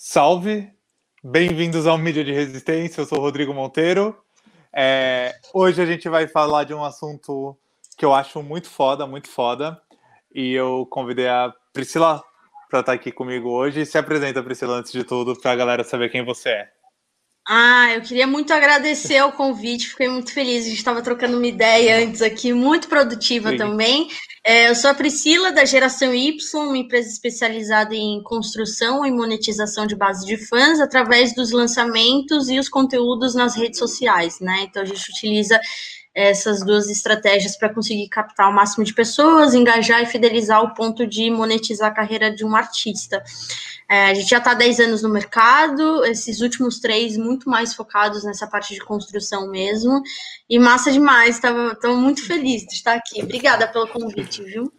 Salve! Bem-vindos ao Mídia de Resistência, eu sou o Rodrigo Monteiro. É, hoje a gente vai falar de um assunto que eu acho muito foda, muito foda. E eu convidei a Priscila para estar aqui comigo hoje. Se apresenta, Priscila, antes de tudo, para a galera saber quem você é. Ah, eu queria muito agradecer o convite, fiquei muito feliz. A gente estava trocando uma ideia antes aqui, muito produtiva Sim. também. É, eu sou a Priscila, da Geração Y, uma empresa especializada em construção e monetização de base de fãs através dos lançamentos e os conteúdos nas redes sociais, né? Então a gente utiliza essas duas estratégias para conseguir captar o máximo de pessoas, engajar e fidelizar o ponto de monetizar a carreira de um artista. É, a gente já está há 10 anos no mercado, esses últimos três muito mais focados nessa parte de construção mesmo. E massa demais, estou muito feliz de estar aqui. Obrigada pelo convite, viu?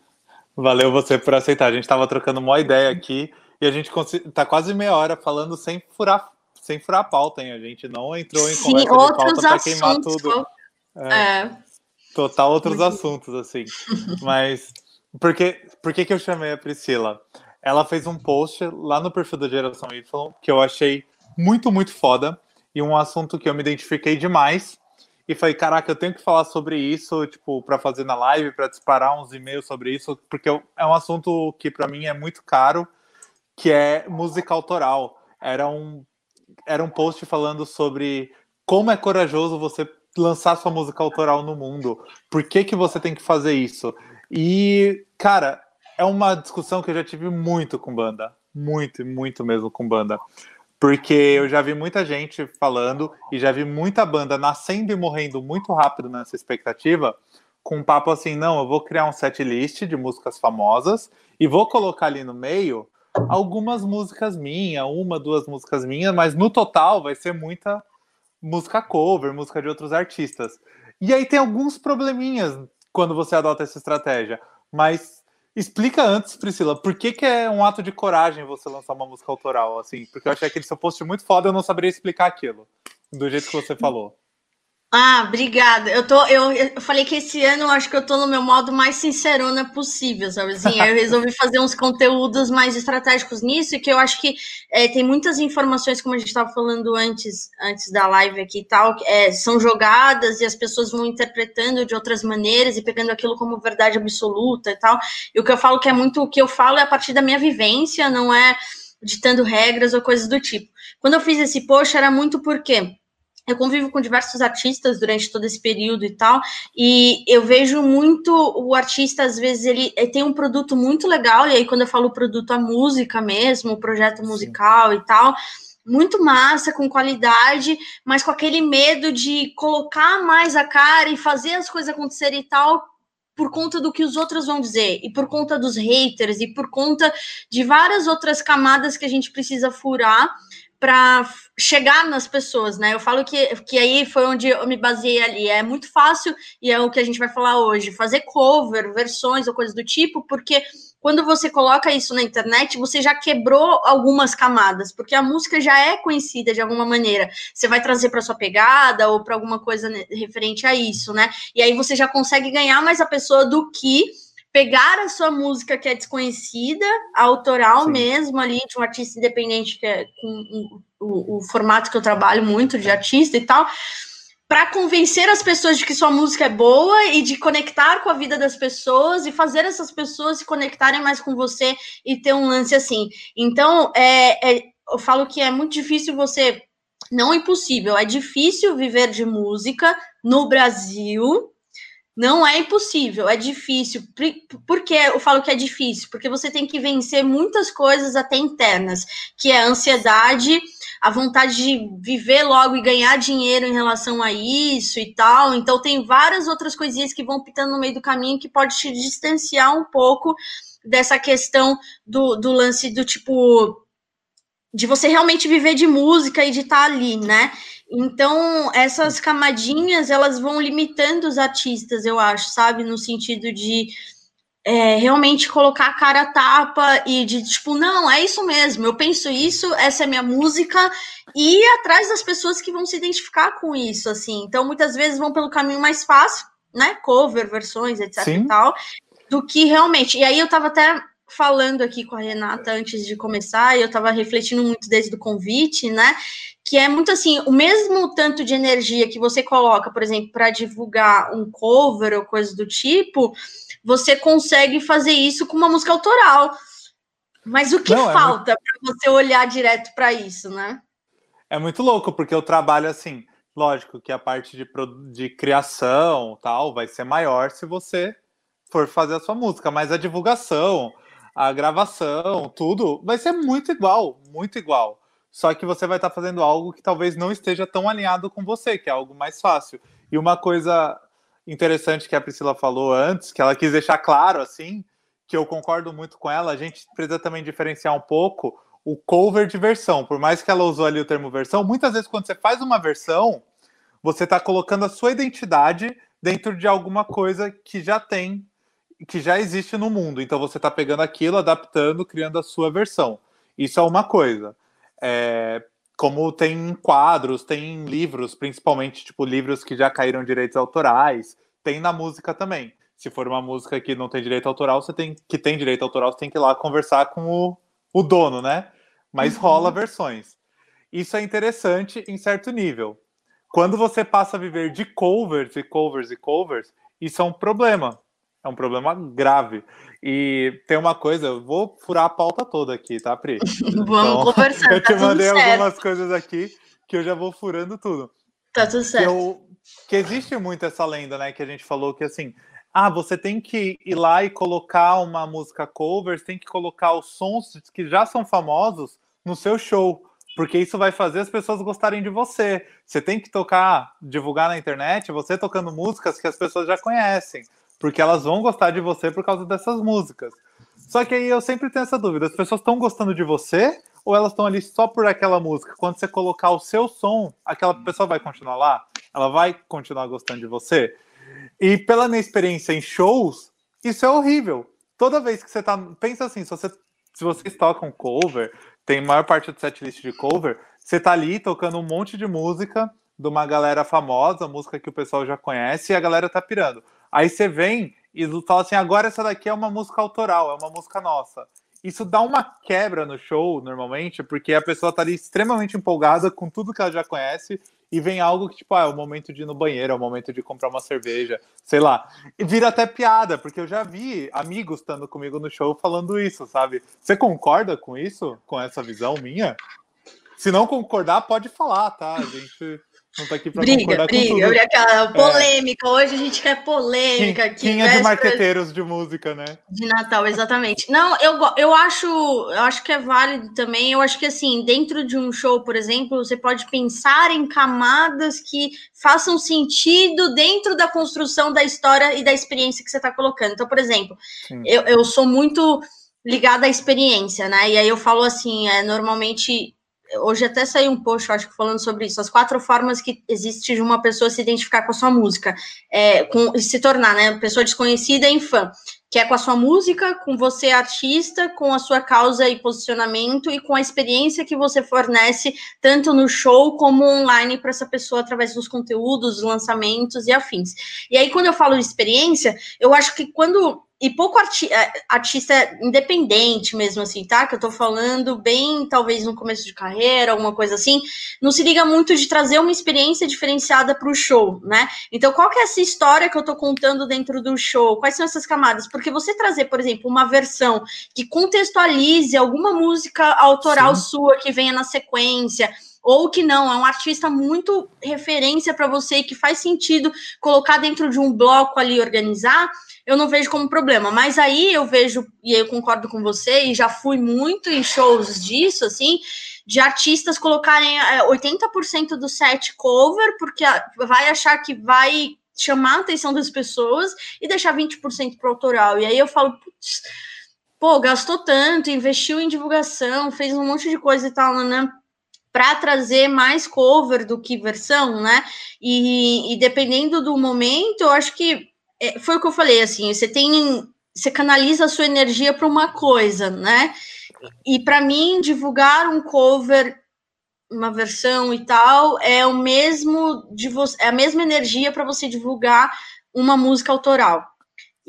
Valeu você por aceitar. A gente estava trocando uma ideia aqui e a gente está quase meia hora falando sem furar, sem furar a pauta, hein? A gente não entrou em Sim, conversa de pauta para queimar tudo. É. Total outros assuntos, assim. Mas por que, por que, que eu chamei a Priscila? ela fez um post lá no perfil da Geração Y que eu achei muito, muito foda e um assunto que eu me identifiquei demais. E falei, caraca, eu tenho que falar sobre isso, tipo, para fazer na live, para disparar uns e-mails sobre isso, porque é um assunto que para mim é muito caro, que é música autoral. Era um era um post falando sobre como é corajoso você lançar sua música autoral no mundo. Por que que você tem que fazer isso? E, cara, é uma discussão que eu já tive muito com banda. Muito, muito mesmo com banda. Porque eu já vi muita gente falando e já vi muita banda nascendo e morrendo muito rápido nessa expectativa, com um papo assim: não, eu vou criar um set list de músicas famosas e vou colocar ali no meio algumas músicas minhas, uma, duas músicas minhas, mas no total vai ser muita música cover, música de outros artistas. E aí tem alguns probleminhas quando você adota essa estratégia, mas Explica antes, Priscila, por que, que é um ato de coragem você lançar uma música autoral, assim? Porque eu achei aquele seu post muito foda, eu não saberia explicar aquilo, do jeito que você falou. Ah, obrigada. Eu, tô, eu, eu falei que esse ano eu acho que eu tô no meu modo mais sincerona possível, sabe? Assim, eu resolvi fazer uns conteúdos mais estratégicos nisso, e que eu acho que é, tem muitas informações, como a gente estava falando antes, antes da live aqui e tal, é, são jogadas e as pessoas vão interpretando de outras maneiras e pegando aquilo como verdade absoluta e tal. E o que eu falo que é muito, o que eu falo é a partir da minha vivência, não é ditando regras ou coisas do tipo. Quando eu fiz esse post, era muito porque eu convivo com diversos artistas durante todo esse período e tal, e eu vejo muito o artista, às vezes, ele, ele tem um produto muito legal, e aí quando eu falo produto, a música mesmo, o projeto musical Sim. e tal, muito massa, com qualidade, mas com aquele medo de colocar mais a cara e fazer as coisas acontecerem e tal, por conta do que os outros vão dizer, e por conta dos haters, e por conta de várias outras camadas que a gente precisa furar para chegar nas pessoas, né? Eu falo que, que aí foi onde eu me baseei ali. É muito fácil, e é o que a gente vai falar hoje, fazer cover, versões ou coisas do tipo, porque quando você coloca isso na internet, você já quebrou algumas camadas, porque a música já é conhecida de alguma maneira. Você vai trazer para sua pegada ou para alguma coisa referente a isso, né? E aí você já consegue ganhar mais a pessoa do que pegar a sua música que é desconhecida, autoral Sim. mesmo, ali, de um artista independente, que é com o, o formato que eu trabalho muito, de artista e tal, para convencer as pessoas de que sua música é boa e de conectar com a vida das pessoas e fazer essas pessoas se conectarem mais com você e ter um lance assim. Então, é, é eu falo que é muito difícil você. Não impossível, é difícil viver de música no Brasil, não é impossível, é difícil. Por que eu falo que é difícil? Porque você tem que vencer muitas coisas até internas, que é a ansiedade, a vontade de viver logo e ganhar dinheiro em relação a isso e tal. Então tem várias outras coisinhas que vão pitando no meio do caminho que pode te distanciar um pouco dessa questão do, do lance do tipo de você realmente viver de música e de estar tá ali, né? Então, essas camadinhas, elas vão limitando os artistas, eu acho, sabe? No sentido de é, realmente colocar a cara a tapa e de, tipo, não, é isso mesmo, eu penso isso, essa é minha música, e ir atrás das pessoas que vão se identificar com isso, assim. Então, muitas vezes vão pelo caminho mais fácil, né? Cover, versões, etc Sim. e tal, do que realmente. E aí eu tava até falando aqui com a Renata antes de começar, e eu estava refletindo muito desde o convite, né? Que é muito assim, o mesmo tanto de energia que você coloca, por exemplo, para divulgar um cover ou coisa do tipo, você consegue fazer isso com uma música autoral. Mas o que Não, falta é muito... para você olhar direto para isso, né? É muito louco, porque eu trabalho assim, lógico que a parte de, de criação tal vai ser maior se você for fazer a sua música, mas a divulgação, a gravação, tudo vai ser muito igual, muito igual. Só que você vai estar fazendo algo que talvez não esteja tão alinhado com você, que é algo mais fácil. E uma coisa interessante que a Priscila falou antes, que ela quis deixar claro assim, que eu concordo muito com ela, a gente precisa também diferenciar um pouco o cover de versão. Por mais que ela usou ali o termo versão, muitas vezes quando você faz uma versão, você está colocando a sua identidade dentro de alguma coisa que já tem, que já existe no mundo. Então você está pegando aquilo, adaptando, criando a sua versão. Isso é uma coisa. É, como tem quadros, tem livros, principalmente tipo livros que já caíram direitos autorais, tem na música também. Se for uma música que não tem direito autoral, você tem que tem direito autoral, você tem que ir lá conversar com o, o dono, né? Mas uhum. rola versões. Isso é interessante em certo nível. Quando você passa a viver de covers e covers e covers, isso é um problema. É um problema grave. E tem uma coisa, eu vou furar a pauta toda aqui, tá, Pri? Vamos então, conversar. Eu te tá mandei algumas coisas aqui que eu já vou furando tudo. Tá tudo certo. Que, eu, que existe muito essa lenda, né? Que a gente falou que assim, ah, você tem que ir lá e colocar uma música cover, tem que colocar os sons que já são famosos no seu show, porque isso vai fazer as pessoas gostarem de você. Você tem que tocar, divulgar na internet, você tocando músicas que as pessoas já conhecem, porque elas vão gostar de você por causa dessas músicas. Só que aí eu sempre tenho essa dúvida: as pessoas estão gostando de você ou elas estão ali só por aquela música? Quando você colocar o seu som, aquela pessoa vai continuar lá? Ela vai continuar gostando de você? E pela minha experiência em shows, isso é horrível. Toda vez que você tá. Pensa assim, se, você, se vocês tocam cover, tem maior parte do setlist de cover, você tá ali tocando um monte de música de uma galera famosa, música que o pessoal já conhece, e a galera tá pirando. Aí você vem e fala assim: agora essa daqui é uma música autoral, é uma música nossa. Isso dá uma quebra no show, normalmente, porque a pessoa tá ali extremamente empolgada com tudo que ela já conhece e vem algo que, tipo, ah, é o momento de ir no banheiro, é o momento de comprar uma cerveja, sei lá. E vira até piada, porque eu já vi amigos estando comigo no show falando isso, sabe? Você concorda com isso? Com essa visão minha? Se não concordar, pode falar, tá? A gente não tá aqui pra briga, concordar briga, com tudo. Briga, aquela é. polêmica. É. Hoje a gente quer polêmica aqui. Quem é de marqueteiros de música, né? De Natal, exatamente. Não, eu, eu acho eu acho que é válido também. Eu acho que assim, dentro de um show, por exemplo, você pode pensar em camadas que façam sentido dentro da construção da história e da experiência que você está colocando. Então, por exemplo, eu, eu sou muito ligada à experiência, né? E aí eu falo assim, é, normalmente hoje até saiu um post, acho que falando sobre isso, as quatro formas que existe de uma pessoa se identificar com a sua música, é, com, se tornar, né, pessoa desconhecida em fã, que é com a sua música, com você artista, com a sua causa e posicionamento e com a experiência que você fornece tanto no show como online para essa pessoa através dos conteúdos, lançamentos e afins. E aí quando eu falo de experiência, eu acho que quando e pouco arti é, artista independente mesmo, assim, tá? Que eu tô falando bem, talvez no começo de carreira, alguma coisa assim, não se liga muito de trazer uma experiência diferenciada para o show, né? Então, qual que é essa história que eu tô contando dentro do show? Quais são essas camadas? Porque você trazer, por exemplo, uma versão que contextualize alguma música autoral Sim. sua que venha na sequência, ou que não, é um artista muito referência para você que faz sentido colocar dentro de um bloco ali organizar eu não vejo como problema. Mas aí eu vejo, e eu concordo com você, e já fui muito em shows disso, assim, de artistas colocarem 80% é, do set cover, porque vai achar que vai chamar a atenção das pessoas e deixar 20% para autoral. E aí eu falo, putz, pô, gastou tanto, investiu em divulgação, fez um monte de coisa e tal, né? Para trazer mais cover do que versão, né? E, e, dependendo do momento, eu acho que é, foi o que eu falei, assim, você tem, você canaliza a sua energia para uma coisa, né? E para mim, divulgar um cover, uma versão e tal, é o mesmo de você, é a mesma energia para você divulgar uma música autoral.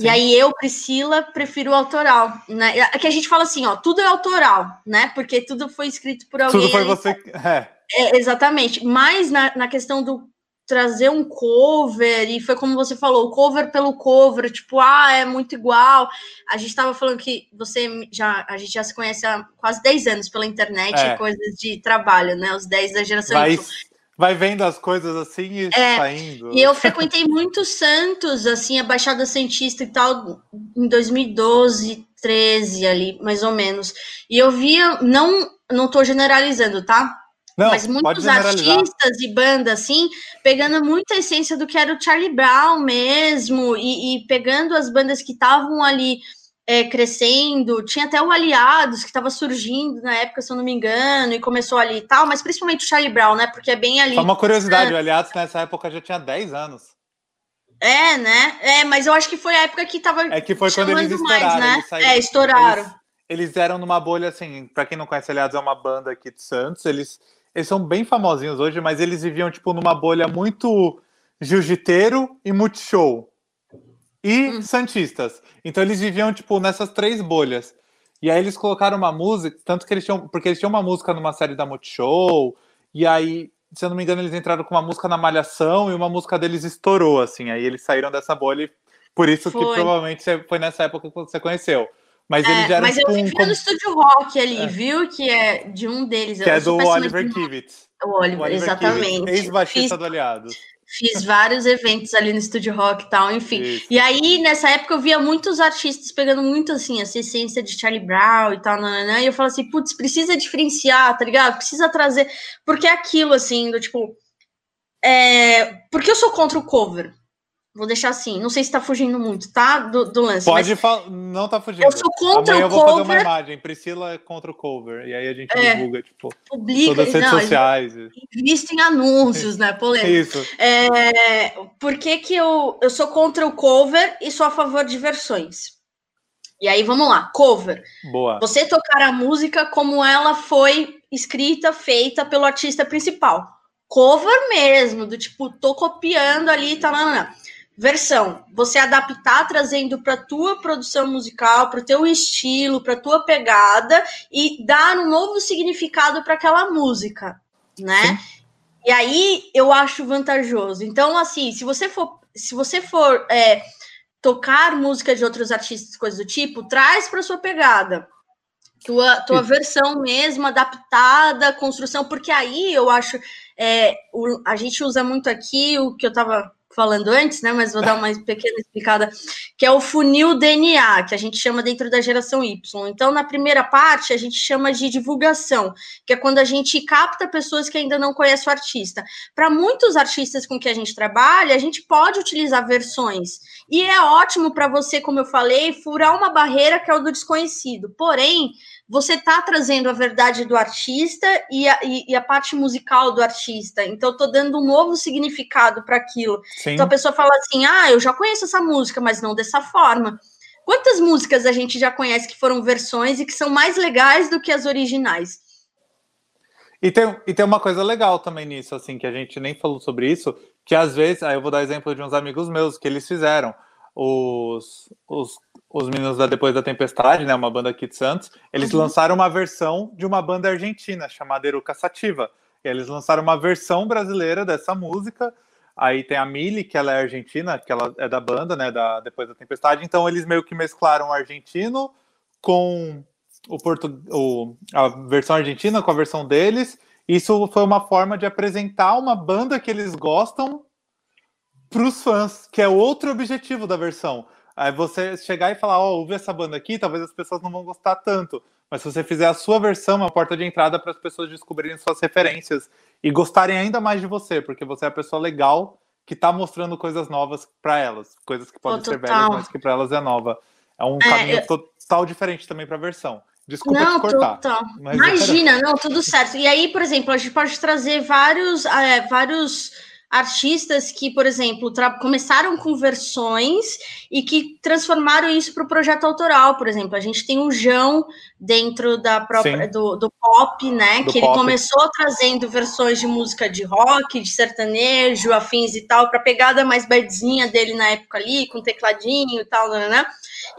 E aí eu, Priscila, prefiro o autoral, né? Que a gente fala assim, ó, tudo é autoral, né? Porque tudo foi escrito por alguém. Tudo foi você. É. é exatamente. Mas na, na questão do trazer um cover, e foi como você falou, cover pelo cover, tipo, ah, é muito igual. A gente estava falando que você já, a gente já se conhece há quase 10 anos pela internet, é. coisas de trabalho, né? Os 10 da geração Vai vai vendo as coisas assim e é, saindo. E eu frequentei muito Santos, assim, a Baixada Santista e tal, em 2012, 13 ali, mais ou menos. E eu via, não, não tô generalizando, tá? Não, Mas muitos artistas e bandas, assim, pegando muita essência do que era o Charlie Brown mesmo, e, e pegando as bandas que estavam ali é, crescendo, tinha até o Aliados que estava surgindo na época, se eu não me engano, e começou ali e tal, mas principalmente o Charlie Brown, né? Porque é bem ali. Só uma curiosidade, o Aliados nessa época já tinha 10 anos. É, né? É, mas eu acho que foi a época que tava. É que foi quando eles estouraram. Mais, né? Eles é, estouraram. Eles, eles, eram numa bolha, assim, para quem não conhece, Aliados é uma banda aqui de Santos. Eles, eles são bem famosinhos hoje, mas eles viviam, tipo, numa bolha muito jiu-jiteiro e multishow e hum. santistas. Então eles viviam tipo nessas três bolhas. E aí eles colocaram uma música, tanto que eles tinham, porque eles tinham uma música numa série da Multishow, e aí, se eu não me engano, eles entraram com uma música na Malhação e uma música deles estourou assim. Aí eles saíram dessa bolha e por isso foi. que provavelmente foi nessa época que você conheceu. Mas é, ele já era Mas tipo, eu vi um, no Estúdio Rock ali, é. viu? Que é de um deles. Que é do Oliver Kivitz. O Oliver, o Oliver exatamente. Ex-baixista do Aliados. Fiz vários eventos ali no Estúdio Rock e tal, enfim. Isso. E aí, nessa época, eu via muitos artistas pegando muito, assim, essa essência de Charlie Brown e tal, nananã, e eu falo assim, putz, precisa diferenciar, tá ligado? Precisa trazer... Porque é aquilo, assim, do tipo... É... Porque eu sou contra o cover. Vou deixar assim, não sei se tá fugindo muito, tá? Do, do lance. Pode falar, não tá fugindo. Eu sou contra Amanhã o cover. eu vou fazer uma imagem. Priscila é contra o cover. E aí a gente é, divulga, tipo, publica, todas as redes não, sociais. Invista em anúncios, né? Polêmico. Isso. É, por que, que eu, eu sou contra o cover e sou a favor de versões? E aí, vamos lá. Cover. Boa. Você tocar a música como ela foi escrita, feita pelo artista principal. Cover mesmo, do tipo, tô copiando ali, tá, não, não, não versão, você adaptar trazendo para tua produção musical, para o teu estilo, para tua pegada e dar um novo significado para aquela música, né? Sim. E aí eu acho vantajoso. Então, assim, se você for, se você for é, tocar música de outros artistas, coisas do tipo, traz para sua pegada. Tua, tua versão mesmo, adaptada, construção, porque aí eu acho. É, o, a gente usa muito aqui o que eu estava falando antes, né? Mas vou dar uma pequena explicada, que é o funil DNA, que a gente chama dentro da geração Y. Então, na primeira parte, a gente chama de divulgação, que é quando a gente capta pessoas que ainda não conhecem o artista. Para muitos artistas com que a gente trabalha, a gente pode utilizar versões. E é ótimo para você, como eu falei, furar uma barreira que é o do desconhecido. Porém, você está trazendo a verdade do artista e a, e, e a, parte musical do artista. Então, estou dando um novo significado para aquilo. Sim. Então, a pessoa fala assim: ah, eu já conheço essa música, mas não dessa forma. Quantas músicas a gente já conhece que foram versões e que são mais legais do que as originais? E tem, e tem uma coisa legal também nisso, assim, que a gente nem falou sobre isso, que às vezes, aí eu vou dar exemplo de uns amigos meus que eles fizeram. Os, os os meninos da Depois da Tempestade, né, uma banda aqui de Santos, eles uhum. lançaram uma versão de uma banda argentina chamada Eruca Sativa. Eles lançaram uma versão brasileira dessa música. Aí tem a Mili, que ela é argentina, que ela é da banda, né, da Depois da Tempestade. Então eles meio que mesclaram o argentino com o, portu... o a versão argentina com a versão deles. Isso foi uma forma de apresentar uma banda que eles gostam para os fãs, que é outro objetivo da versão Aí você chegar e falar, ó, oh, ouve essa banda aqui, talvez as pessoas não vão gostar tanto. Mas se você fizer a sua versão, é uma porta de entrada para as pessoas descobrirem suas referências e gostarem ainda mais de você, porque você é a pessoa legal que está mostrando coisas novas para elas, coisas que podem ser velhas, mas que para elas é nova. É um é, caminho eu... total diferente também para a versão. Desculpa não, te cortar. Total. Imagina, era... não, tudo certo. E aí, por exemplo, a gente pode trazer vários, é, vários artistas que, por exemplo, começaram com versões e que transformaram isso para o projeto autoral, por exemplo. A gente tem o João dentro da própria do, do, pop, né? Do que pop. ele começou trazendo versões de música de rock, de sertanejo, afins e tal, para a pegada mais badzinha dele na época ali, com tecladinho e tal, né?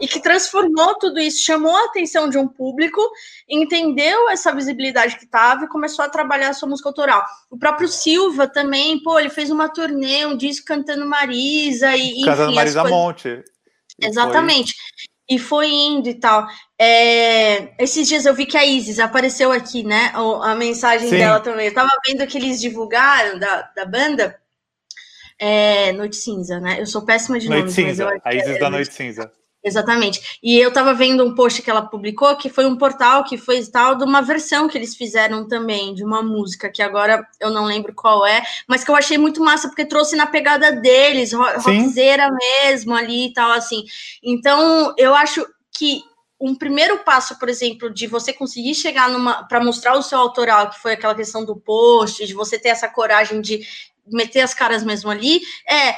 E que transformou tudo isso, chamou a atenção de um público, entendeu essa visibilidade que estava e começou a trabalhar a sua música autoral. O próprio Silva também, pô, ele fez uma turnê, um disco cantando Marisa e cantando Marisa coisas... Monte. Exatamente. Foi... E foi indo e tal. É... Esses dias eu vi que a Isis apareceu aqui, né? A mensagem Sim. dela também. Eu tava vendo que eles divulgaram da, da banda. É, Noite Cinza, né? Eu sou péssima de Noite nomes, Cinza. a Isis é, da Noite Cinza. Exatamente. E eu estava vendo um post que ela publicou, que foi um portal que foi tal de uma versão que eles fizeram também, de uma música, que agora eu não lembro qual é, mas que eu achei muito massa, porque trouxe na pegada deles, rockzeira mesmo ali e tal, assim. Então, eu acho que um primeiro passo, por exemplo, de você conseguir chegar numa para mostrar o seu autoral, que foi aquela questão do post, de você ter essa coragem de meter as caras mesmo ali, é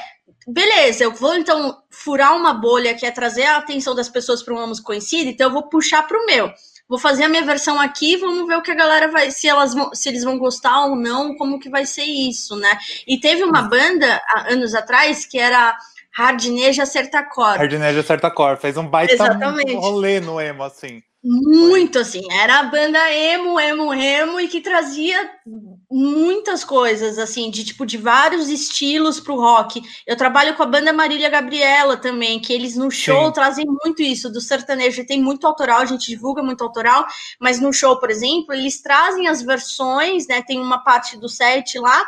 beleza, eu vou então furar uma bolha que é trazer a atenção das pessoas para um música conhecido, então eu vou puxar para o meu. Vou fazer a minha versão aqui, vamos ver o que a galera vai, se elas vão, se eles vão gostar ou não, como que vai ser isso, né? E teve uma banda há anos atrás que era Hardneja Certacor. Hardneja Certacor, fez um baita Exatamente. rolê no emo, assim. Muito assim, era a banda emo, emo, emo e que trazia muitas coisas assim, de tipo de vários estilos pro rock. Eu trabalho com a banda Marília Gabriela também, que eles no show Sim. trazem muito isso do sertanejo, tem muito autoral, a gente divulga muito autoral, mas no show, por exemplo, eles trazem as versões, né? Tem uma parte do set lá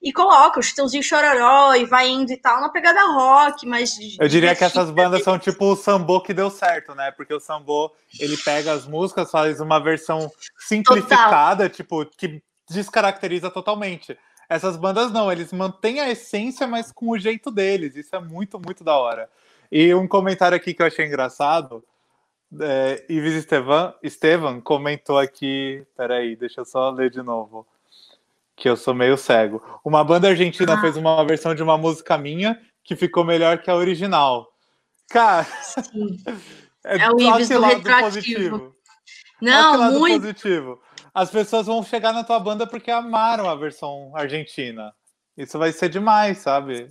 e coloca o Chitãozinho Chororó e vai indo e tal, na pegada rock, mas... Eu diria que essas bandas são tipo o Sambô que deu certo, né? Porque o Sambô, ele pega as músicas, faz uma versão simplificada, Total. tipo, que descaracteriza totalmente. Essas bandas não, eles mantêm a essência, mas com o jeito deles. Isso é muito, muito da hora. E um comentário aqui que eu achei engraçado, é, Ives Estevan, Estevan comentou aqui, peraí, deixa eu só ler de novo que eu sou meio cego. Uma banda argentina ah. fez uma versão de uma música minha que ficou melhor que a original. Cara, é, é o Ives do retroativo. Não, muito positivo. As pessoas vão chegar na tua banda porque amaram a versão argentina. Isso vai ser demais, sabe?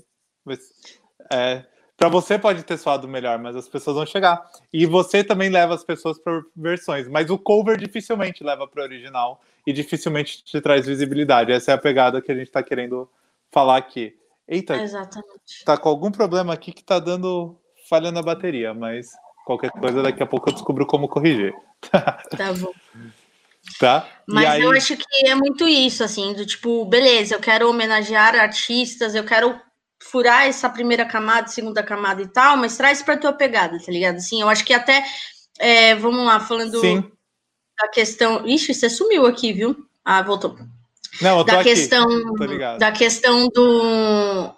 É, para você pode ter soado melhor, mas as pessoas vão chegar. E você também leva as pessoas para versões, mas o cover dificilmente leva para o original e dificilmente te traz visibilidade. Essa é a pegada que a gente está querendo falar aqui. Eita, Exatamente. tá com algum problema aqui que tá dando falha na bateria, mas qualquer coisa daqui a pouco eu descubro como corrigir. Tá bom. Tá? Mas aí... eu acho que é muito isso, assim, do tipo, beleza, eu quero homenagear artistas, eu quero furar essa primeira camada, segunda camada e tal, mas traz para tua pegada, tá ligado? Assim, eu acho que até, é, vamos lá, falando Sim. Da questão. Ixi, você sumiu aqui, viu? Ah, voltou. Não, eu tô da aqui. questão da questão do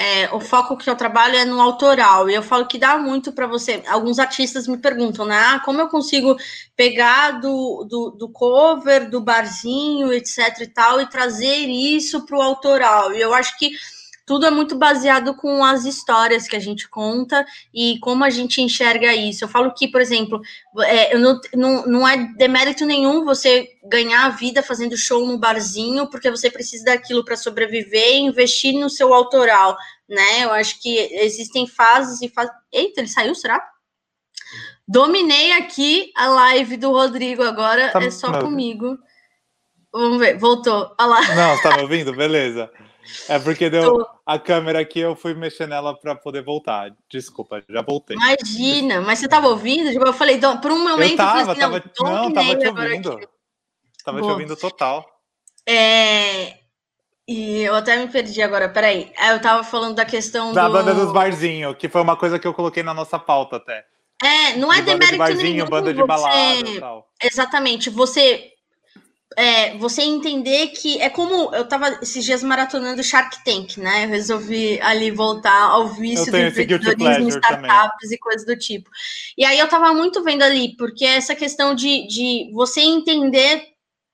é, o foco que eu trabalho é no autoral, e eu falo que dá muito para você. Alguns artistas me perguntam, né? Ah, como eu consigo pegar do, do, do, cover, do barzinho, etc e tal, e trazer isso para o autoral? E eu acho que tudo é muito baseado com as histórias que a gente conta e como a gente enxerga isso. Eu falo que, por exemplo, é, não, não, não é demérito nenhum você ganhar a vida fazendo show no barzinho, porque você precisa daquilo para sobreviver e investir no seu autoral, né? Eu acho que existem fases e fases. Eita, ele saiu, será? Dominei aqui a live do Rodrigo agora, tá, é só não. comigo. Vamos ver, voltou. Olha lá. Não, tá me ouvindo? Beleza. É porque deu a câmera aqui, eu fui mexer nela para poder voltar. Desculpa, já voltei. Imagina, mas você tava ouvindo? Tipo, eu falei, por um momento eu tava, eu falei assim, tava, não, não tava te ouvindo. Tava Boa. te ouvindo total. É, e eu até me perdi agora, peraí. É, eu tava falando da questão da do... banda dos barzinhos, que foi uma coisa que eu coloquei na nossa pauta até. É, não é de demérito de barzinho, nenhum. Banda de balada tal. Exatamente. Você é, você entender que é como eu tava esses dias maratonando Shark Tank, né? Eu resolvi ali voltar ao vício do empreendedorismo em startups também. e coisas do tipo. E aí eu tava muito vendo ali, porque essa questão de, de você entender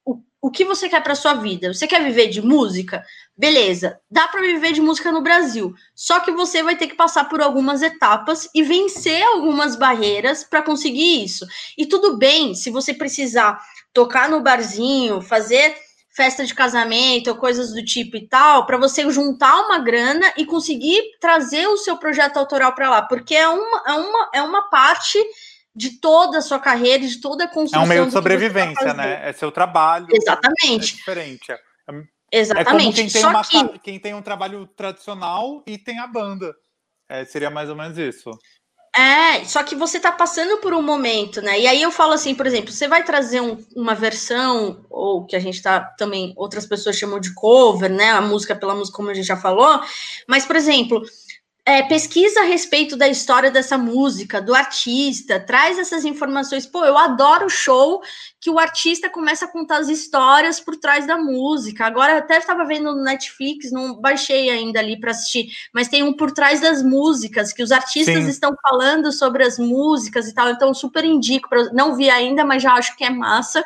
o, o que você quer para sua vida? Você quer viver de música? Beleza, dá para viver de música no Brasil. Só que você vai ter que passar por algumas etapas e vencer algumas barreiras para conseguir isso. E tudo bem se você precisar tocar no barzinho, fazer festa de casamento ou coisas do tipo e tal, para você juntar uma grana e conseguir trazer o seu projeto autoral para lá, porque é uma, é uma, é uma parte de toda a sua carreira, de toda a construção. É um meio de sobrevivência, tá né? É seu trabalho. Exatamente. É diferente. É, Exatamente. É como quem tem, uma, que... quem tem um trabalho tradicional e tem a banda. É, seria mais ou menos isso. É, só que você tá passando por um momento, né? E aí eu falo assim, por exemplo, você vai trazer um, uma versão, ou que a gente tá também, outras pessoas chamam de cover, né? A música pela música, como a gente já falou. Mas, por exemplo, é, pesquisa a respeito da história dessa música, do artista, traz essas informações. Pô, eu adoro show que o artista começa a contar as histórias por trás da música. Agora até estava vendo no Netflix, não baixei ainda ali para assistir, mas tem um por trás das músicas, que os artistas Sim. estão falando sobre as músicas e tal. Então, super indico. Pra, não vi ainda, mas já acho que é massa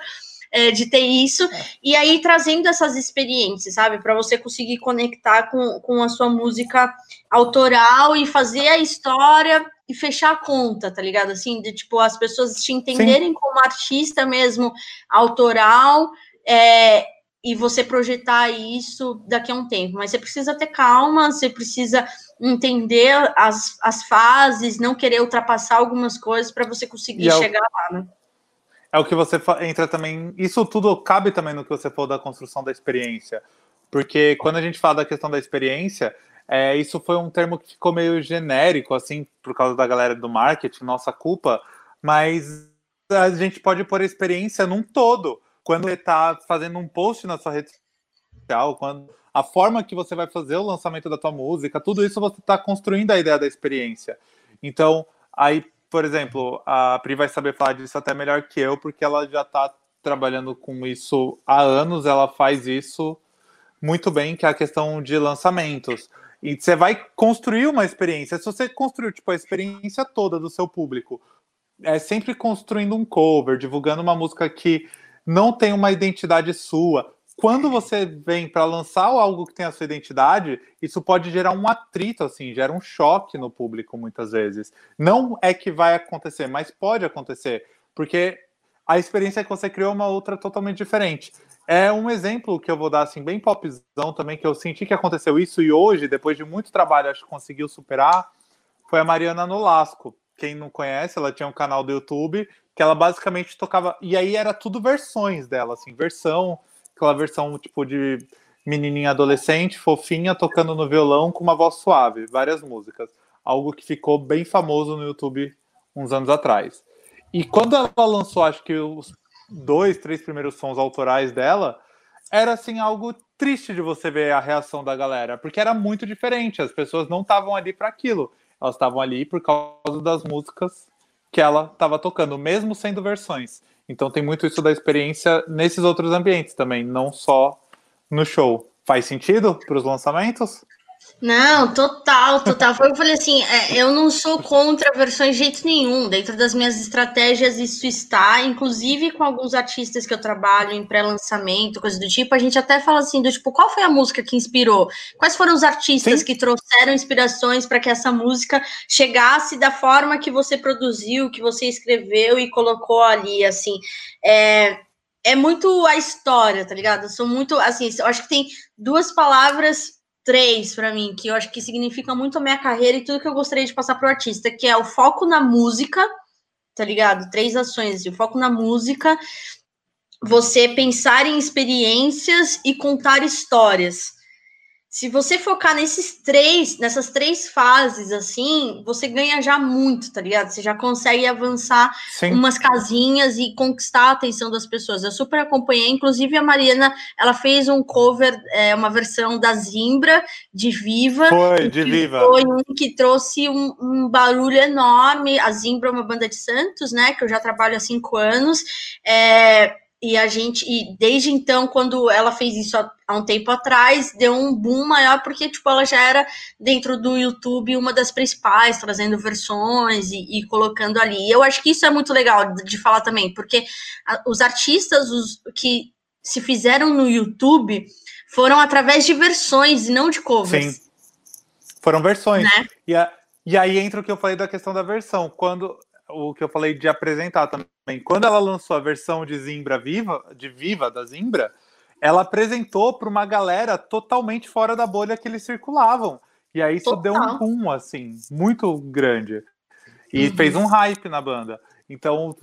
é, de ter isso, é. e aí trazendo essas experiências, sabe, para você conseguir conectar com, com a sua música autoral e fazer a história e fechar a conta, tá ligado? Assim, de tipo, as pessoas te entenderem Sim. como artista mesmo autoral, é, e você projetar isso daqui a um tempo. Mas você precisa ter calma, você precisa entender as, as fases, não querer ultrapassar algumas coisas para você conseguir é chegar lá, né? É o que você entra também. Isso tudo cabe também no que você falou da construção da experiência. Porque quando a gente fala da questão da experiência, é, isso foi um termo que ficou meio genérico, assim, por causa da galera do marketing, nossa culpa, mas a gente pode pôr a experiência num todo. Quando você está fazendo um post na sua rede social, quando a forma que você vai fazer o lançamento da tua música, tudo isso você está construindo a ideia da experiência. Então, aí por exemplo, a Pri vai saber falar disso até melhor que eu, porque ela já está trabalhando com isso há anos, ela faz isso muito bem, que é a questão de lançamentos. E você vai construir uma experiência. Se você construir tipo, a experiência toda do seu público, é sempre construindo um cover, divulgando uma música que não tem uma identidade sua, quando você vem para lançar algo que tem a sua identidade, isso pode gerar um atrito, assim, gera um choque no público muitas vezes. Não é que vai acontecer, mas pode acontecer, porque a experiência que você criou é uma outra totalmente diferente. É um exemplo que eu vou dar, assim, bem popzão também, que eu senti que aconteceu isso e hoje, depois de muito trabalho, acho que conseguiu superar, foi a Mariana Nolasco. Quem não conhece, ela tinha um canal do YouTube que ela basicamente tocava. E aí era tudo versões dela, assim, versão aquela versão tipo de menininha adolescente, fofinha, tocando no violão com uma voz suave, várias músicas. Algo que ficou bem famoso no YouTube uns anos atrás. E quando ela lançou, acho que os dois, três primeiros sons autorais dela, era assim algo triste de você ver a reação da galera, porque era muito diferente. As pessoas não estavam ali para aquilo. Elas estavam ali por causa das músicas que ela estava tocando, mesmo sendo versões. Então tem muito isso da experiência nesses outros ambientes também, não só no show. Faz sentido para os lançamentos? Não, total, total. Foi eu falei assim, é, eu não sou contra versões de jeito nenhum. Dentro das minhas estratégias isso está, inclusive com alguns artistas que eu trabalho em pré-lançamento, coisa do tipo, a gente até fala assim, do tipo, qual foi a música que inspirou? Quais foram os artistas Sim. que trouxeram inspirações para que essa música chegasse da forma que você produziu, que você escreveu e colocou ali, assim. É, é muito a história, tá ligado? Eu sou muito, assim, eu acho que tem duas palavras três para mim, que eu acho que significa muito a minha carreira e tudo que eu gostaria de passar pro artista, que é o foco na música, tá ligado? Três ações, assim, o foco na música, você pensar em experiências e contar histórias se você focar nesses três, nessas três fases, assim, você ganha já muito, tá ligado? Você já consegue avançar Sim. umas casinhas e conquistar a atenção das pessoas. Eu super acompanhei, inclusive a Mariana, ela fez um cover, é, uma versão da Zimbra, de Viva. Foi, de Viva. Foi um que trouxe um, um, barulho enorme. A Zimbra é uma banda de Santos, né, que eu já trabalho há cinco anos. É, e a gente, e desde então, quando ela fez isso há, um tempo atrás, deu um boom maior, porque tipo, ela já era dentro do YouTube uma das principais, trazendo versões e, e colocando ali. E eu acho que isso é muito legal de falar também, porque os artistas os, que se fizeram no YouTube foram através de versões e não de covers. Sim. Foram versões. Né? E, a, e aí entra o que eu falei da questão da versão. Quando o que eu falei de apresentar também. Quando ela lançou a versão de Zimbra Viva, de Viva da Zimbra, ela apresentou para uma galera totalmente fora da bolha que eles circulavam. E aí isso Total. deu um boom, assim, muito grande. E uhum. fez um hype na banda. Então,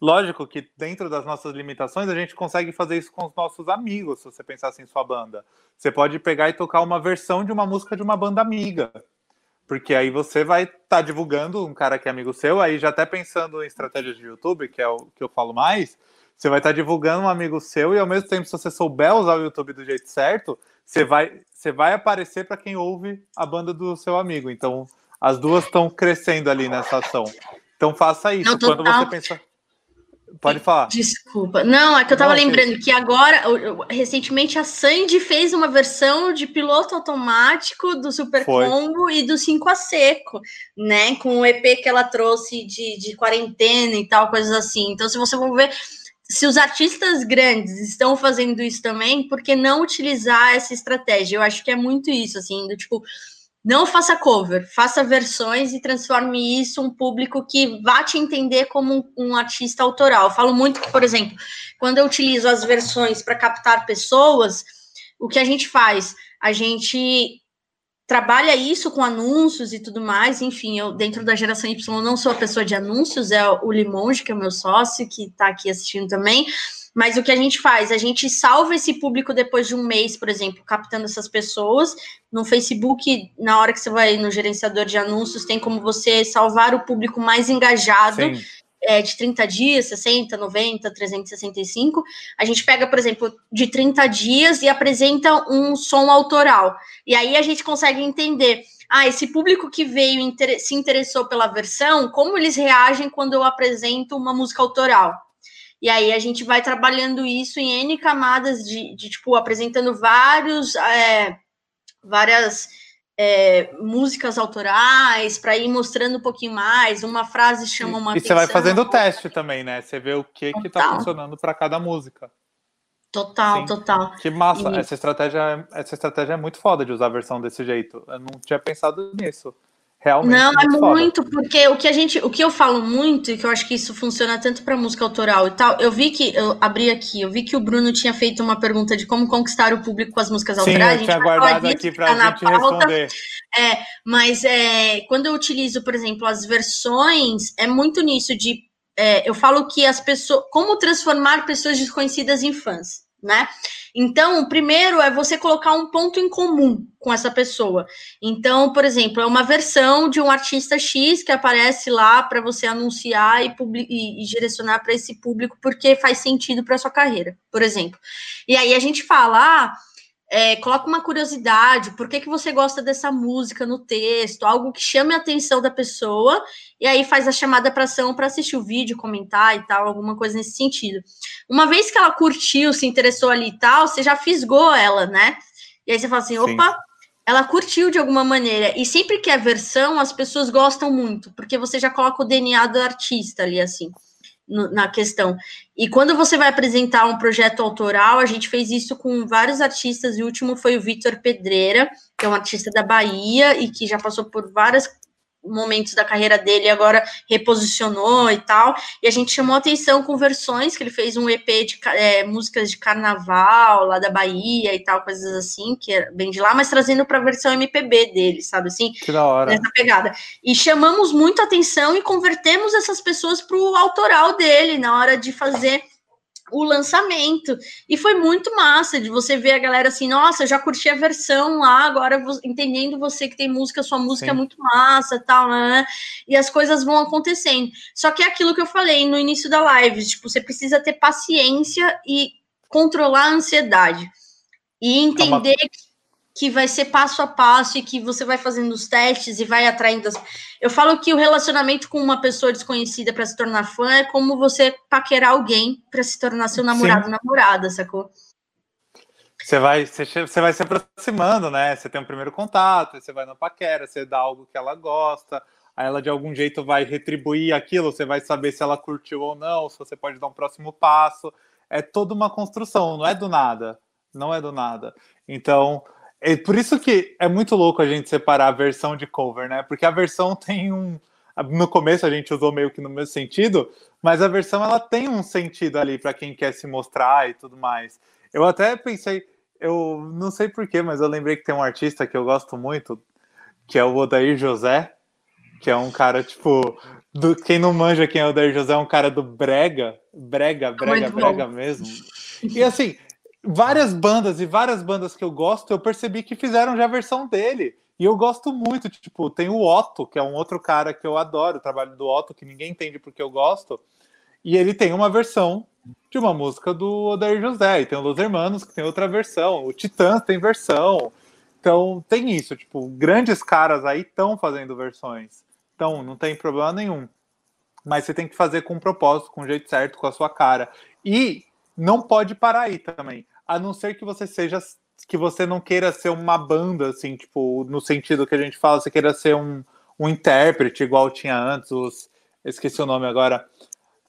lógico que dentro das nossas limitações, a gente consegue fazer isso com os nossos amigos, se você pensar assim em sua banda. Você pode pegar e tocar uma versão de uma música de uma banda amiga. Porque aí você vai estar tá divulgando um cara que é amigo seu, aí já até pensando em estratégias de YouTube, que é o que eu falo mais, você vai estar tá divulgando um amigo seu e ao mesmo tempo, se você souber usar o YouTube do jeito certo, você vai, você vai aparecer para quem ouve a banda do seu amigo. Então, as duas estão crescendo ali nessa ação. Então, faça isso. Não, Quando você pensa. Pode falar. Desculpa. Não, é que eu tava Não, lembrando que agora, recentemente, a Sandy fez uma versão de piloto automático do Super Foi. Combo e do 5 a Seco, né? Com o EP que ela trouxe de, de quarentena e tal, coisas assim. Então, se você for ver, se os artistas grandes estão fazendo isso também, por que não utilizar essa estratégia? Eu acho que é muito isso, assim, do tipo, não faça cover, faça versões e transforme isso um público que vá te entender como um, um artista autoral. Eu falo muito que, por exemplo, quando eu utilizo as versões para captar pessoas, o que a gente faz? A gente trabalha isso com anúncios e tudo mais. Enfim, eu dentro da geração Y não sou a pessoa de anúncios, é o Limonge, que é o meu sócio, que está aqui assistindo também. Mas o que a gente faz? A gente salva esse público depois de um mês, por exemplo, captando essas pessoas. No Facebook, na hora que você vai no gerenciador de anúncios, tem como você salvar o público mais engajado. Sim é, de 30 dias, 60, 90, 365. A gente pega, por exemplo, de 30 dias e apresenta um som autoral. E aí a gente consegue entender. Ah, esse público que veio se interessou pela versão, como eles reagem quando eu apresento uma música autoral? E aí a gente vai trabalhando isso em N camadas de, de tipo, apresentando vários, é, várias é, músicas autorais, para ir mostrando um pouquinho mais. Uma frase chama uma. E atenção, você vai fazendo o teste também, né? Você vê o que que tá funcionando para cada música. Total, Sim. total. Que massa! E... Essa estratégia, essa estratégia é muito foda de usar a versão desse jeito. Eu não tinha pensado nisso. Realmente não, é muito, foda. porque o que a gente, o que eu falo muito, e que eu acho que isso funciona tanto para música autoral e tal, eu vi que, eu abri aqui, eu vi que o Bruno tinha feito uma pergunta de como conquistar o público com as músicas Sim, autorais. Eu tinha guardado aqui para a gente responder. É, mas é, quando eu utilizo, por exemplo, as versões, é muito nisso de, é, eu falo que as pessoas, como transformar pessoas desconhecidas em fãs né? Então, o primeiro é você colocar um ponto em comum com essa pessoa. Então, por exemplo, é uma versão de um artista X que aparece lá para você anunciar e, e, e direcionar para esse público porque faz sentido para sua carreira, por exemplo. E aí a gente fala, ah, é, coloca uma curiosidade, por que, que você gosta dessa música no texto, algo que chame a atenção da pessoa, e aí faz a chamada para ação para assistir o vídeo, comentar e tal, alguma coisa nesse sentido. Uma vez que ela curtiu, se interessou ali e tal, você já fisgou ela, né? E aí você fala assim, Sim. opa, ela curtiu de alguma maneira. E sempre que é versão, as pessoas gostam muito, porque você já coloca o DNA do artista ali, assim na questão. E quando você vai apresentar um projeto autoral, a gente fez isso com vários artistas, e o último foi o Vitor Pedreira, que é um artista da Bahia e que já passou por várias momentos da carreira dele agora reposicionou e tal. E a gente chamou atenção com versões, que ele fez um EP de é, músicas de carnaval lá da Bahia e tal, coisas assim, que é bem de lá, mas trazendo para a versão MPB dele, sabe assim? Que da hora. Nessa pegada. E chamamos muito atenção e convertemos essas pessoas para o autoral dele na hora de fazer o lançamento. E foi muito massa de você ver a galera assim, nossa, já curti a versão lá, agora entendendo você que tem música, sua música é Sim. é muito massa, tal, né? E as coisas vão acontecendo. Só que é aquilo que eu falei no início da live, tipo, você precisa ter paciência e controlar a ansiedade. E entender é uma... que que vai ser passo a passo e que você vai fazendo os testes e vai atraindo as... Eu falo que o relacionamento com uma pessoa desconhecida para se tornar fã é como você paquerar alguém para se tornar seu namorado, Sim. namorada, sacou? Você vai, você, você vai se aproximando, né? Você tem um primeiro contato, você vai na paquera, você dá algo que ela gosta, aí ela de algum jeito vai retribuir aquilo, você vai saber se ela curtiu ou não, se você pode dar um próximo passo. é toda uma construção, não é do nada. Não é do nada. Então, é por isso que é muito louco a gente separar a versão de cover, né? Porque a versão tem um. No começo a gente usou meio que no mesmo sentido, mas a versão ela tem um sentido ali para quem quer se mostrar e tudo mais. Eu até pensei, eu não sei porquê, mas eu lembrei que tem um artista que eu gosto muito, que é o Odair José, que é um cara, tipo, do, quem não manja quem é o Odair José é um cara do brega, brega, brega, brega bom. mesmo. E assim, várias bandas e várias bandas que eu gosto, eu percebi que fizeram já a versão dele. E eu gosto muito, tipo, tem o Otto, que é um outro cara que eu adoro, o trabalho do Otto, que ninguém entende porque eu gosto. E ele tem uma versão de uma música do Odair José, e tem o Los Hermanos, que tem outra versão, o Titãs tem versão. Então tem isso, tipo, grandes caras aí estão fazendo versões. Então, não tem problema nenhum. Mas você tem que fazer com um propósito, com o um jeito certo, com a sua cara. E não pode parar aí também. A não ser que você seja. Que você não queira ser uma banda, assim, tipo, no sentido que a gente fala, você queira ser um, um intérprete, igual tinha antes, os. Esqueci o nome agora.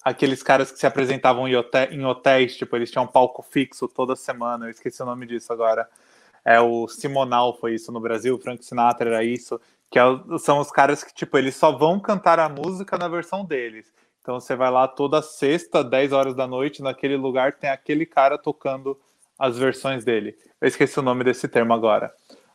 Aqueles caras que se apresentavam em, hotéis, em hotéis, tipo, eles tinham um palco fixo toda semana. Eu esqueci o nome disso agora. É o Simonal foi isso no Brasil, o Frank Sinatra era isso que é, são os caras que, tipo, eles só vão cantar a música na versão deles. Então você vai lá toda sexta, 10 horas da noite, naquele lugar tem aquele cara tocando as versões dele. Eu esqueci o nome desse termo agora.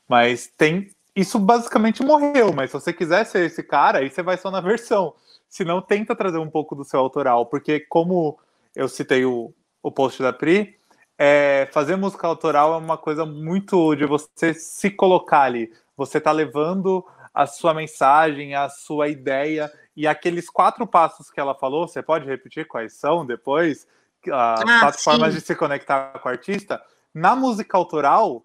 Mas tem. Isso basicamente morreu, mas se você quiser ser esse cara, aí você vai só na versão. Se não, tenta trazer um pouco do seu autoral, porque como eu citei o, o post da Pri, é, fazer música autoral é uma coisa muito de você se colocar ali. Você tá levando a sua mensagem, a sua ideia e aqueles quatro passos que ela falou, você pode repetir quais são depois? As ah, quatro sim. formas de se conectar com o artista. Na música autoral,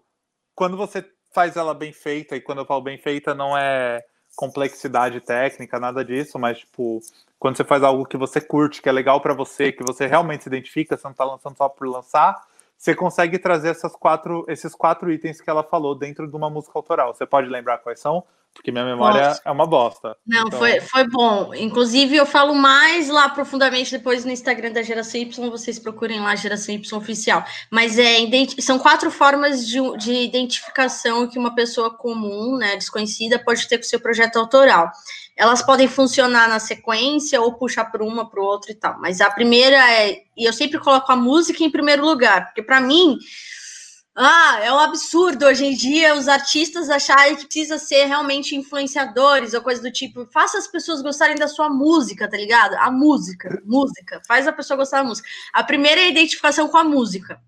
quando você faz ela bem feita, e quando eu falo bem feita, não é complexidade técnica, nada disso, mas tipo, quando você faz algo que você curte, que é legal para você, que você realmente se identifica, você não tá lançando só por lançar, você consegue trazer essas quatro, esses quatro itens que ela falou dentro de uma música autoral. Você pode lembrar quais são? Porque minha memória Nossa. é uma bosta. Não, então... foi, foi bom. Inclusive, eu falo mais lá profundamente depois no Instagram da Geração Y, vocês procurem lá Geração Y Oficial. Mas é, são quatro formas de, de identificação que uma pessoa comum, né, desconhecida, pode ter com o seu projeto autoral. Elas podem funcionar na sequência ou puxar para uma, para o outro e tal. Mas a primeira é. E eu sempre coloco a música em primeiro lugar, porque para mim ah, é um absurdo hoje em dia os artistas acharem que precisa ser realmente influenciadores ou coisa do tipo. Faça as pessoas gostarem da sua música, tá ligado? A música, música. Faz a pessoa gostar da música. A primeira é a identificação com a música.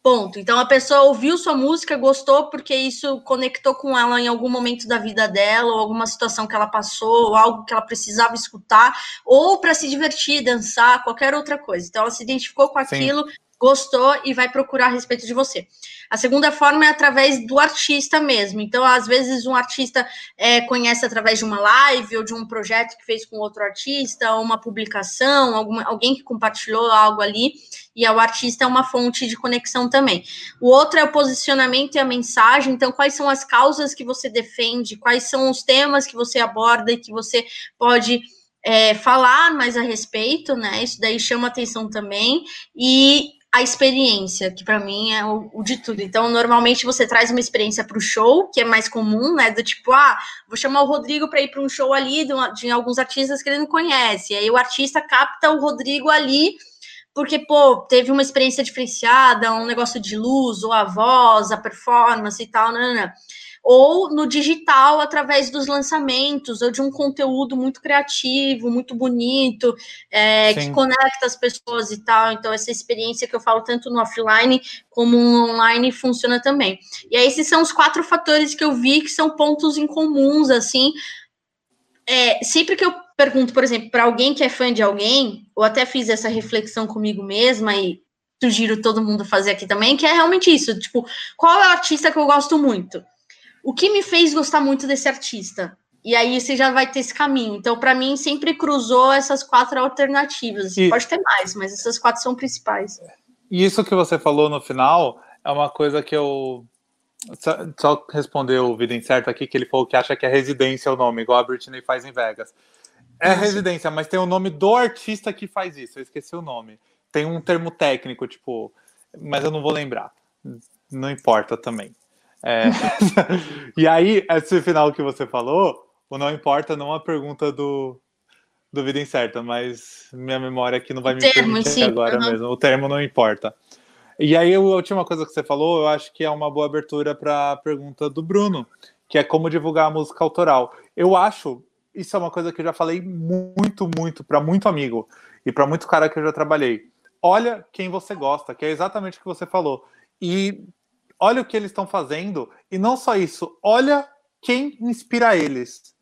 Ponto. Então a pessoa ouviu sua música, gostou porque isso conectou com ela em algum momento da vida dela, ou alguma situação que ela passou, ou algo que ela precisava escutar, ou para se divertir, dançar, qualquer outra coisa. Então ela se identificou com aquilo. Sim gostou e vai procurar a respeito de você. A segunda forma é através do artista mesmo. Então, às vezes, um artista é, conhece através de uma live ou de um projeto que fez com outro artista, ou uma publicação, alguma, alguém que compartilhou algo ali, e o artista é uma fonte de conexão também. O outro é o posicionamento e a mensagem. Então, quais são as causas que você defende, quais são os temas que você aborda e que você pode. É, falar mais a respeito, né? Isso daí chama atenção também. E a experiência, que para mim é o, o, de tudo. Então, normalmente você traz uma experiência para o show, que é mais comum, né? Do tipo, ah, vou chamar o Rodrigo para ir para um show ali de, de, alguns artistas que ele não conhece. E aí o artista capta o Rodrigo ali, porque, pô, teve uma experiência diferenciada, um negócio de luz, ou a voz, a performance e tal, não, não, não ou no digital através dos lançamentos, ou de um conteúdo muito criativo, muito bonito, é, que conecta as pessoas e tal. Então, essa experiência que eu falo tanto no offline como no online funciona também. E aí, esses são os quatro fatores que eu vi que são pontos em comuns, assim. É, sempre que eu pergunto, por exemplo, para alguém que é fã de alguém, ou até fiz essa reflexão comigo mesma e sugiro todo mundo fazer aqui também, que é realmente isso, tipo, qual é o artista que eu gosto muito? O que me fez gostar muito desse artista? E aí você já vai ter esse caminho. Então, para mim, sempre cruzou essas quatro alternativas. E... Pode ter mais, mas essas quatro são principais. E isso que você falou no final é uma coisa que eu. Só, responder o Vida Incerto aqui, que ele falou que acha que é residência o nome, igual a Britney faz em Vegas. É Nossa. residência, mas tem o nome do artista que faz isso, eu esqueci o nome. tem um termo técnico, tipo, mas eu não vou lembrar. Não importa também. É... e aí, esse final que você falou, o não importa não é uma pergunta do, do Vida Incerta, mas minha memória aqui não vai me termo, permitir sim. agora mesmo. O termo não importa. E aí, a última coisa que você falou, eu acho que é uma boa abertura para a pergunta do Bruno, que é como divulgar a música autoral. Eu acho, isso é uma coisa que eu já falei muito, muito, para muito amigo e para muito cara que eu já trabalhei. Olha quem você gosta, que é exatamente o que você falou. E olha o que eles estão fazendo, e não só isso, olha quem inspira eles.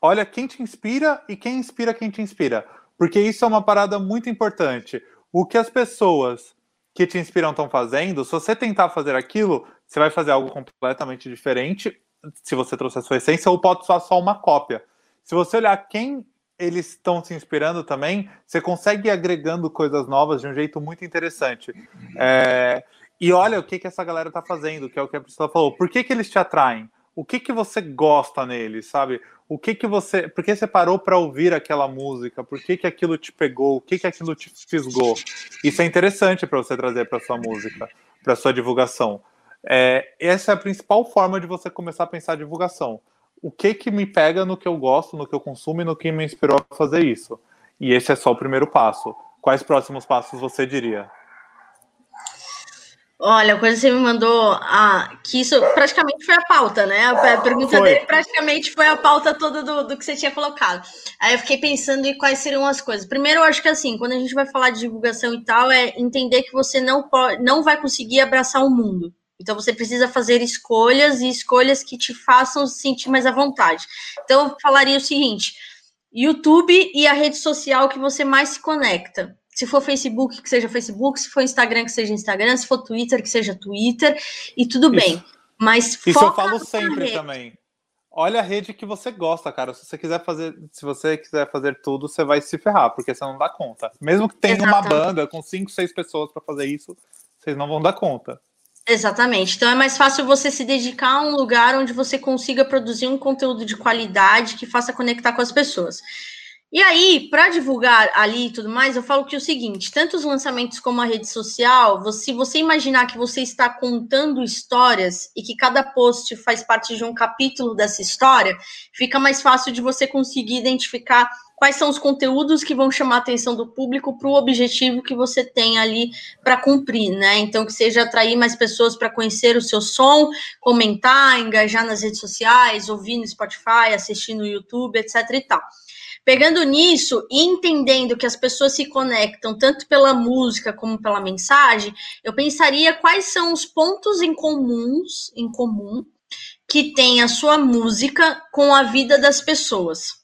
Olha quem te inspira e quem inspira quem te inspira. Porque isso é uma parada muito importante. O que as pessoas que te inspiram estão fazendo, se você tentar fazer aquilo, você vai fazer algo completamente diferente se você trouxer a sua essência, ou pode usar só uma cópia. Se você olhar quem eles estão se inspirando também, você consegue ir agregando coisas novas de um jeito muito interessante. É, e olha o que, que essa galera está fazendo, que é o que a Priscila falou. Por que, que eles te atraem? O que, que você gosta neles, sabe? O que que você. Por que você parou para ouvir aquela música? Por que, que aquilo te pegou? O que, que aquilo te fisgou? Isso é interessante para você trazer para sua música, para sua divulgação. É, essa é a principal forma de você começar a pensar divulgação. O que que me pega no que eu gosto, no que eu consumo e no que me inspirou a fazer isso? E esse é só o primeiro passo. Quais próximos passos você diria? Olha, quando você me mandou a, que isso praticamente foi a pauta, né? A pergunta foi. dele praticamente foi a pauta toda do, do que você tinha colocado. Aí eu fiquei pensando em quais seriam as coisas. Primeiro, eu acho que assim, quando a gente vai falar de divulgação e tal, é entender que você não pode, não vai conseguir abraçar o mundo. Então você precisa fazer escolhas e escolhas que te façam se sentir mais à vontade. Então eu falaria o seguinte: YouTube e a rede social que você mais se conecta. Se for Facebook, que seja Facebook, se for Instagram, que seja Instagram, se for Twitter, que seja Twitter, e tudo Isso. bem. Mas Isso eu falo sempre também. Olha a rede que você gosta, cara. Se você quiser fazer, se você quiser fazer tudo, você vai se ferrar, porque você não dá conta. Mesmo que tenha Exatamente. uma banda com cinco, seis pessoas para fazer isso, vocês não vão dar conta. Exatamente. Então é mais fácil você se dedicar a um lugar onde você consiga produzir um conteúdo de qualidade que faça conectar com as pessoas. E aí, para divulgar ali e tudo mais, eu falo que é o seguinte: tanto os lançamentos como a rede social, se você imaginar que você está contando histórias e que cada post faz parte de um capítulo dessa história, fica mais fácil de você conseguir identificar quais são os conteúdos que vão chamar a atenção do público para o objetivo que você tem ali para cumprir, né? Então, que seja atrair mais pessoas para conhecer o seu som, comentar, engajar nas redes sociais, ouvir no Spotify, assistir no YouTube, etc. e tal. Pegando nisso e entendendo que as pessoas se conectam tanto pela música como pela mensagem, eu pensaria quais são os pontos em comuns, em comum, que tem a sua música com a vida das pessoas.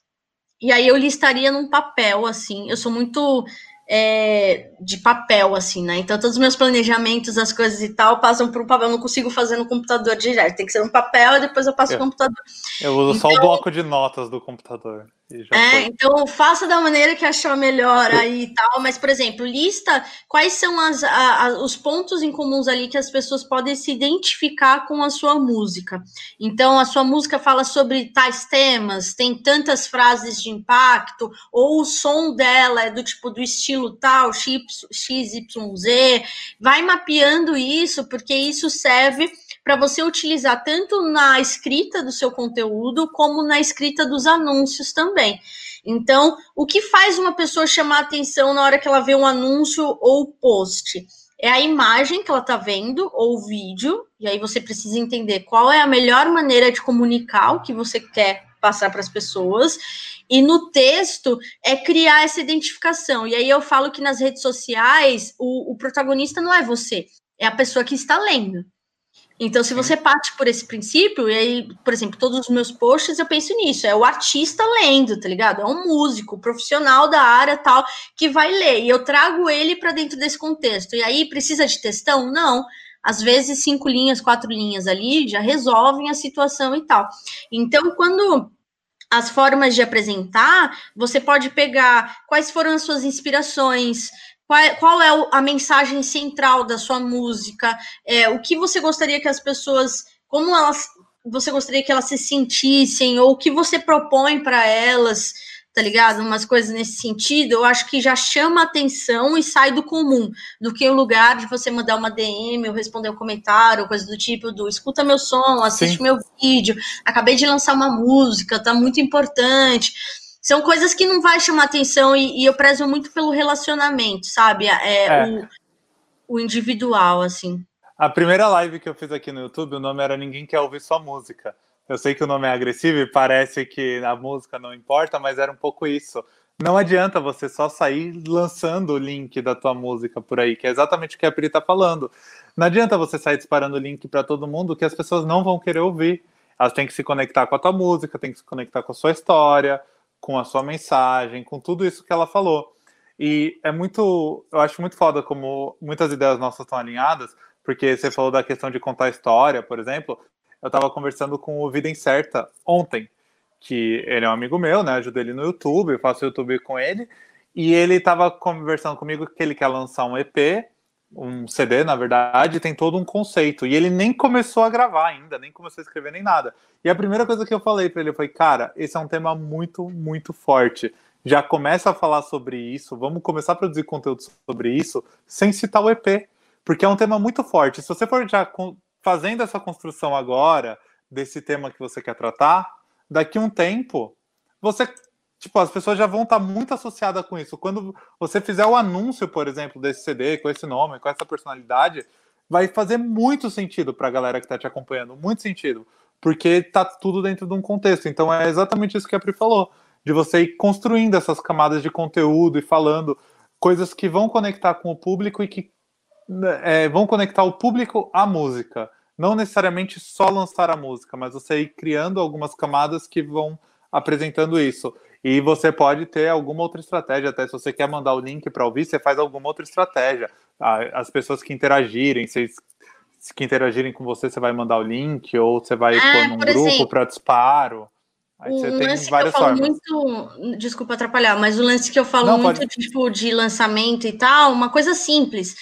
E aí eu listaria num papel, assim. Eu sou muito é, de papel, assim, né? Então, todos os meus planejamentos, as coisas e tal, passam por um papel. Eu não consigo fazer no computador direto. Tem que ser um papel e depois eu passo no computador. Eu uso então, só o então bloco de notas do computador. É, então faça da maneira que achar melhor aí e tal. Mas, por exemplo, lista quais são as, a, a, os pontos em comuns ali que as pessoas podem se identificar com a sua música. Então, a sua música fala sobre tais temas, tem tantas frases de impacto, ou o som dela é do tipo do estilo tal, XYZ. Vai mapeando isso, porque isso serve para você utilizar tanto na escrita do seu conteúdo como na escrita dos anúncios também. Então, o que faz uma pessoa chamar atenção na hora que ela vê um anúncio ou post? É a imagem que ela está vendo ou vídeo, e aí você precisa entender qual é a melhor maneira de comunicar o que você quer passar para as pessoas. E no texto é criar essa identificação. E aí eu falo que nas redes sociais o, o protagonista não é você, é a pessoa que está lendo. Então, se você parte por esse princípio, e aí, por exemplo, todos os meus posts eu penso nisso, é o artista lendo, tá ligado? É um músico, profissional da área tal, que vai ler, e eu trago ele para dentro desse contexto. E aí, precisa de textão? Não. Às vezes, cinco linhas, quatro linhas ali já resolvem a situação e tal. Então, quando as formas de apresentar, você pode pegar quais foram as suas inspirações, qual é, qual é a mensagem central da sua música? É, o que você gostaria que as pessoas, como elas, você gostaria que elas se sentissem, ou o que você propõe para elas tá ligado? Umas coisas nesse sentido, eu acho que já chama atenção e sai do comum, do que o lugar de você mandar uma DM ou responder um comentário, coisa do tipo do escuta meu som, assiste Sim. meu vídeo, acabei de lançar uma música, tá muito importante. São coisas que não vai chamar atenção e, e eu prezo muito pelo relacionamento, sabe? É, é. O, o individual, assim. A primeira live que eu fiz aqui no YouTube, o nome era Ninguém Quer Ouvir Sua Música. Eu sei que o nome é agressivo e parece que a música não importa, mas era um pouco isso. Não adianta você só sair lançando o link da tua música por aí, que é exatamente o que a Pri tá falando. Não adianta você sair disparando o link para todo mundo que as pessoas não vão querer ouvir. Elas têm que se conectar com a tua música, têm que se conectar com a sua história, com a sua mensagem, com tudo isso que ela falou. E é muito, eu acho muito foda como muitas ideias nossas estão alinhadas, porque você falou da questão de contar história, por exemplo. Eu estava conversando com o Vida Incerta ontem, que ele é um amigo meu, né? Ajudo ele no YouTube, faço YouTube com ele. E ele estava conversando comigo que ele quer lançar um EP, um CD, na verdade, tem todo um conceito. E ele nem começou a gravar ainda, nem começou a escrever nem nada. E a primeira coisa que eu falei para ele foi: cara, esse é um tema muito, muito forte. Já começa a falar sobre isso, vamos começar a produzir conteúdo sobre isso, sem citar o EP porque é um tema muito forte. Se você for já fazendo essa construção agora desse tema que você quer tratar, daqui um tempo, você, tipo, as pessoas já vão estar muito associadas com isso. Quando você fizer o anúncio, por exemplo, desse CD com esse nome, com essa personalidade, vai fazer muito sentido para a galera que está te acompanhando, muito sentido, porque tá tudo dentro de um contexto. Então é exatamente isso que a Pri falou, de você ir construindo essas camadas de conteúdo e falando coisas que vão conectar com o público e que é, vão conectar o público à música. Não necessariamente só lançar a música, mas você ir criando algumas camadas que vão apresentando isso. E você pode ter alguma outra estratégia, até se você quer mandar o link para ouvir, você faz alguma outra estratégia. As pessoas que interagirem, se que interagirem com você, você vai mandar o link, ou você vai ah, pôr num grupo para disparo. Aí o lance que eu falo formas. muito, desculpa atrapalhar, mas o lance que eu falo Não, muito, pode... tipo, de lançamento e tal, uma coisa simples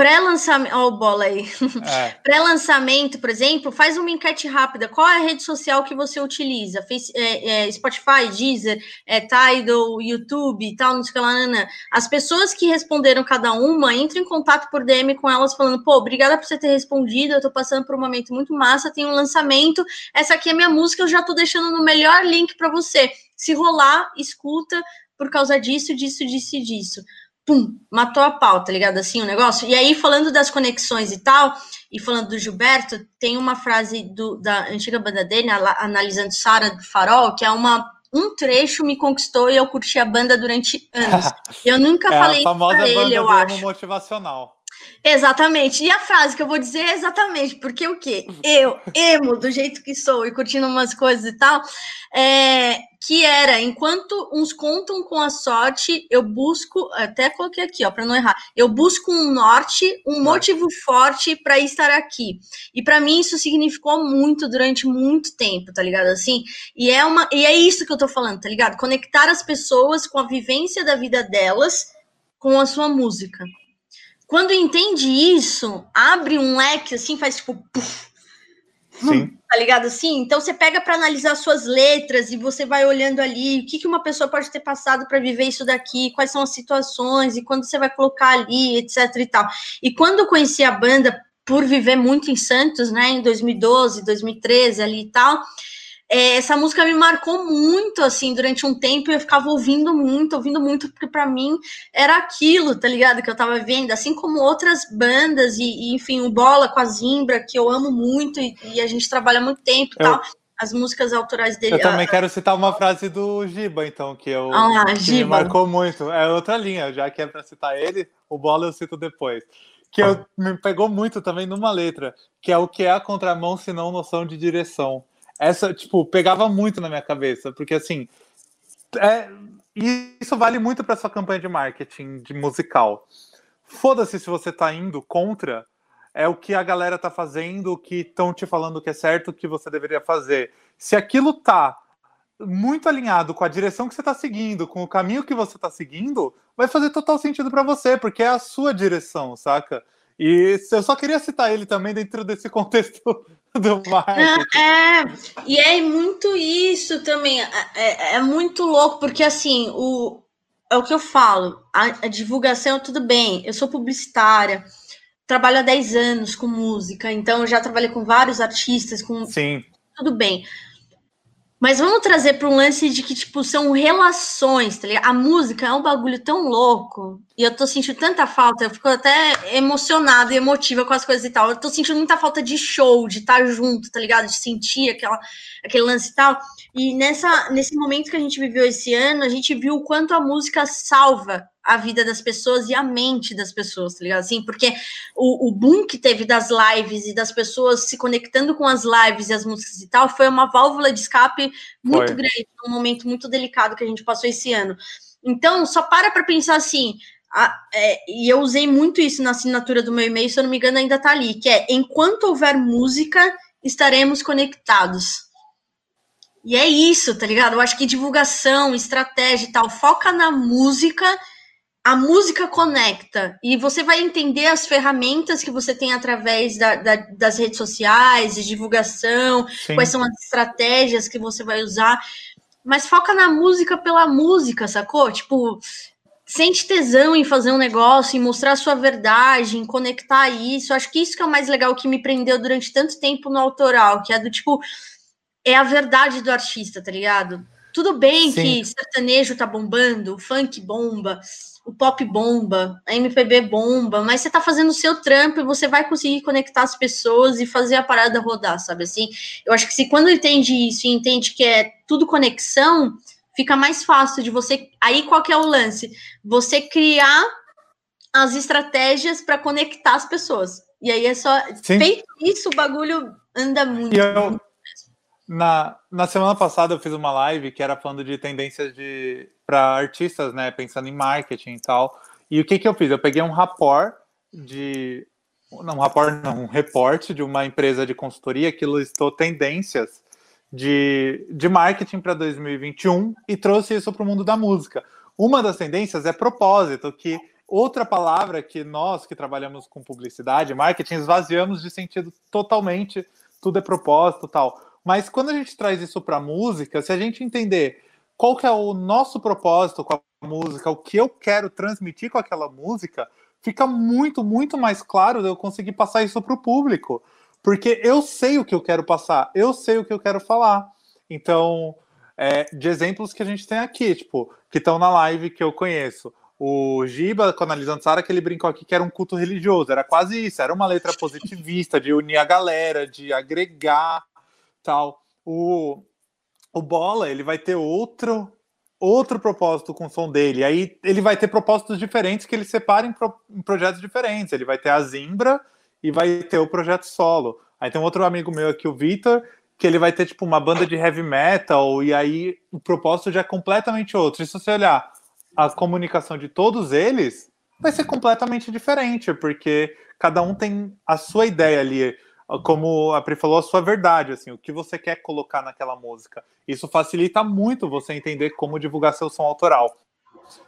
Pré-lançamento, ó, oh, bola aí. É. Pré-lançamento, por exemplo, faz uma enquete rápida. Qual é a rede social que você utiliza? Face, é, é, Spotify, Deezer, é, Tidal, YouTube e tal, não sei o que lá, Ana. As pessoas que responderam cada uma, entrem em contato por DM com elas, falando: pô, obrigada por você ter respondido. Eu tô passando por um momento muito massa, tem um lançamento. Essa aqui é minha música, eu já tô deixando no melhor link para você. Se rolar, escuta por causa disso, disso, disso e disso pum, matou a pau, tá ligado? Assim, o negócio. E aí, falando das conexões e tal, e falando do Gilberto, tem uma frase do, da antiga banda dele, analisando Sara do Farol, que é uma. Um trecho me conquistou e eu curti a banda durante anos. Eu nunca é falei isso pra ele, eu acho. motivacional. Exatamente. E a frase que eu vou dizer é exatamente, porque o quê? Eu, emo, do jeito que sou, e curtindo umas coisas e tal, é, que era, enquanto uns contam com a sorte, eu busco, até coloquei aqui, ó, para não errar, eu busco um norte, um motivo forte para estar aqui. E para mim isso significou muito durante muito tempo, tá ligado? Assim, e é uma, e é isso que eu tô falando, tá ligado? Conectar as pessoas com a vivência da vida delas com a sua música. Quando entende isso, abre um leque assim, faz tipo. Puff, Sim. Tá ligado assim? Então você pega para analisar suas letras e você vai olhando ali o que, que uma pessoa pode ter passado para viver isso daqui, quais são as situações e quando você vai colocar ali, etc e tal. E quando eu conheci a banda por viver muito em Santos, né, em 2012, 2013 ali e tal, é, essa música me marcou muito, assim, durante um tempo, eu ficava ouvindo muito, ouvindo muito, porque para mim era aquilo, tá ligado? Que eu tava vendo, assim como outras bandas, e, e enfim, o Bola com a Zimbra, que eu amo muito, e, e a gente trabalha muito tempo e tal. As músicas autorais dele. Eu também quero citar uma frase do Giba, então, que, eu, ah, que Giba. me marcou muito. É outra linha, já que é para citar ele, o Bola eu cito depois que eu, me pegou muito também numa letra, que é o que é a contramão, se não noção de direção essa, tipo, pegava muito na minha cabeça, porque assim, é, isso vale muito para sua campanha de marketing de musical. Foda-se se você tá indo contra, é o que a galera tá fazendo, o que estão te falando que é certo, o que você deveria fazer. Se aquilo tá muito alinhado com a direção que você está seguindo, com o caminho que você está seguindo, vai fazer total sentido para você, porque é a sua direção, saca? E eu só queria citar ele também dentro desse contexto do marketing. É, e é muito isso também. É, é, é, muito louco, porque assim, o, é o que eu falo, a, a divulgação, tudo bem, eu sou publicitária, trabalho há 10 anos com música, então já trabalhei com vários artistas, com. Sim. Tudo bem. Mas vamos trazer para um lance de que, tipo, são relações, tá ligado? A música é um bagulho tão louco. E eu tô sentindo tanta falta, eu fico até emocionada e emotiva com as coisas e tal. Eu tô sentindo muita falta de show, de estar junto, tá ligado? De sentir aquela, aquele lance e tal. E nessa, nesse momento que a gente viveu esse ano, a gente viu o quanto a música salva a vida das pessoas e a mente das pessoas, tá ligado? Assim, porque o, o boom que teve das lives e das pessoas se conectando com as lives e as músicas e tal foi uma válvula de escape muito foi. grande, num momento muito delicado que a gente passou esse ano. Então, só para para pensar assim, a, é, e eu usei muito isso na assinatura do meu e-mail, se eu não me engano, ainda tá ali, que é enquanto houver música, estaremos conectados. E é isso, tá ligado? Eu acho que divulgação, estratégia e tal, foca na música a música conecta e você vai entender as ferramentas que você tem através da, da, das redes sociais, de divulgação, Sim. quais são as estratégias que você vai usar, mas foca na música pela música, sacou? Tipo, sente tesão em fazer um negócio, em mostrar a sua verdade, em conectar isso. Acho que isso que é o mais legal que me prendeu durante tanto tempo no autoral, que é do tipo, é a verdade do artista, tá ligado? Tudo bem Sim. que sertanejo tá bombando, funk bomba, o pop bomba, a MPB bomba, mas você tá fazendo o seu trampo e você vai conseguir conectar as pessoas e fazer a parada rodar, sabe assim? Eu acho que se quando entende isso e entende que é tudo conexão, fica mais fácil de você. Aí qual que é o lance? Você criar as estratégias para conectar as pessoas. E aí é só Sim. feito isso, o bagulho anda muito. Eu, na, na semana passada eu fiz uma live que era falando de tendências de para artistas, né, pensando em marketing e tal. E o que que eu fiz? Eu peguei um rapport de não, um rapport não, um reporte de uma empresa de consultoria que listou tendências de, de marketing para 2021 e trouxe isso para o mundo da música. Uma das tendências é propósito, que outra palavra que nós que trabalhamos com publicidade, marketing, esvaziamos de sentido totalmente, tudo é propósito tal. Mas quando a gente traz isso para a música, se a gente entender qual que é o nosso propósito com a música, o que eu quero transmitir com aquela música, fica muito, muito mais claro eu conseguir passar isso para o público. Porque eu sei o que eu quero passar, eu sei o que eu quero falar. Então, é, de exemplos que a gente tem aqui, tipo, que estão na live que eu conheço. O Giba, com a Sara, que ele brincou aqui que era um culto religioso. Era quase isso, era uma letra positivista, de unir a galera, de agregar tal. O, o Bola, ele vai ter outro outro propósito com o som dele. Aí ele vai ter propósitos diferentes que ele separa em, pro, em, projetos diferentes. Ele vai ter a Zimbra e vai ter o projeto solo. Aí tem um outro amigo meu aqui, o Vitor, que ele vai ter tipo uma banda de heavy metal e aí o propósito já é completamente outro. E se você olhar a comunicação de todos eles, vai ser completamente diferente, porque cada um tem a sua ideia ali como a Pri falou, a sua verdade, assim, o que você quer colocar naquela música. Isso facilita muito você entender como divulgar seu som autoral.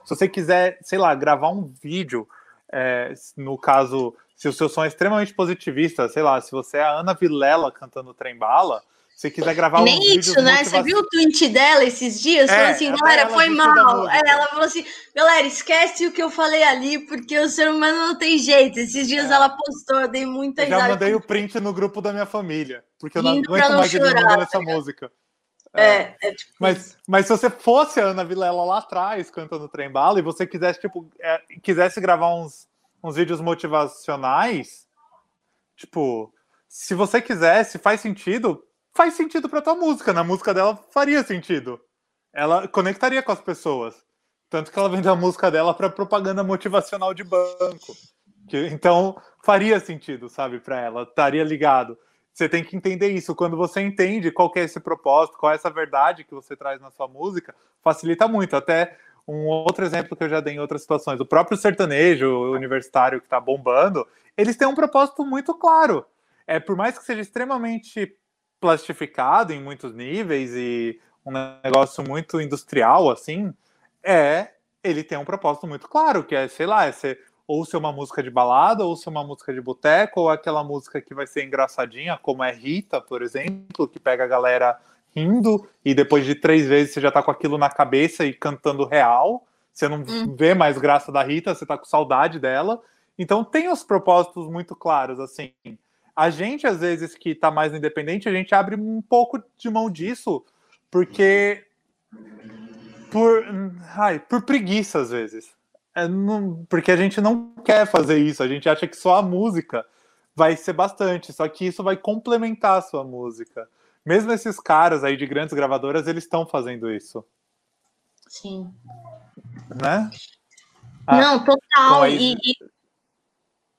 Se você quiser, sei lá, gravar um vídeo, é, no caso, se o seu som é extremamente positivista, sei lá, se você é a Ana Vilela cantando Trem Bala, se quiser gravar Nem um isso, né? Você viu o tweet dela esses dias? É, falou assim, galera, foi mal. É, ela falou assim, galera, esquece o que eu falei ali, porque o ser humano não tem jeito. Esses dias é. ela postou, eu dei muita eu Já mandei o print no grupo da minha família, porque eu não aguento não mais chorar, essa tá música. É, é, é tipo mas, mas se você fosse a Ana Vilela lá atrás, cantando Trem Bala, e você quisesse, tipo, é, quisesse gravar uns, uns vídeos motivacionais, tipo, se você quisesse, faz sentido, faz sentido para tua música. Na música dela faria sentido. Ela conectaria com as pessoas. Tanto que ela vendeu a música dela para propaganda motivacional de banco. Que, então faria sentido, sabe, para ela. Estaria ligado. Você tem que entender isso. Quando você entende qual é esse propósito, qual é essa verdade que você traz na sua música, facilita muito. Até um outro exemplo que eu já dei em outras situações. O próprio sertanejo universitário que está bombando, eles têm um propósito muito claro. É por mais que seja extremamente plastificado em muitos níveis e um negócio muito industrial, assim, é ele tem um propósito muito claro, que é, sei lá, é ser ou ser uma música de balada, ou ser uma música de boteco, ou aquela música que vai ser engraçadinha, como é Rita, por exemplo, que pega a galera rindo e depois de três vezes você já tá com aquilo na cabeça e cantando real. Você não hum. vê mais graça da Rita, você tá com saudade dela. Então tem os propósitos muito claros, assim. A gente, às vezes, que tá mais independente, a gente abre um pouco de mão disso, porque. Por, ai, por preguiça, às vezes. É, não, porque a gente não quer fazer isso, a gente acha que só a música vai ser bastante, só que isso vai complementar a sua música. Mesmo esses caras aí de grandes gravadoras, eles estão fazendo isso. Sim. Né? Ah, não, total. E, e...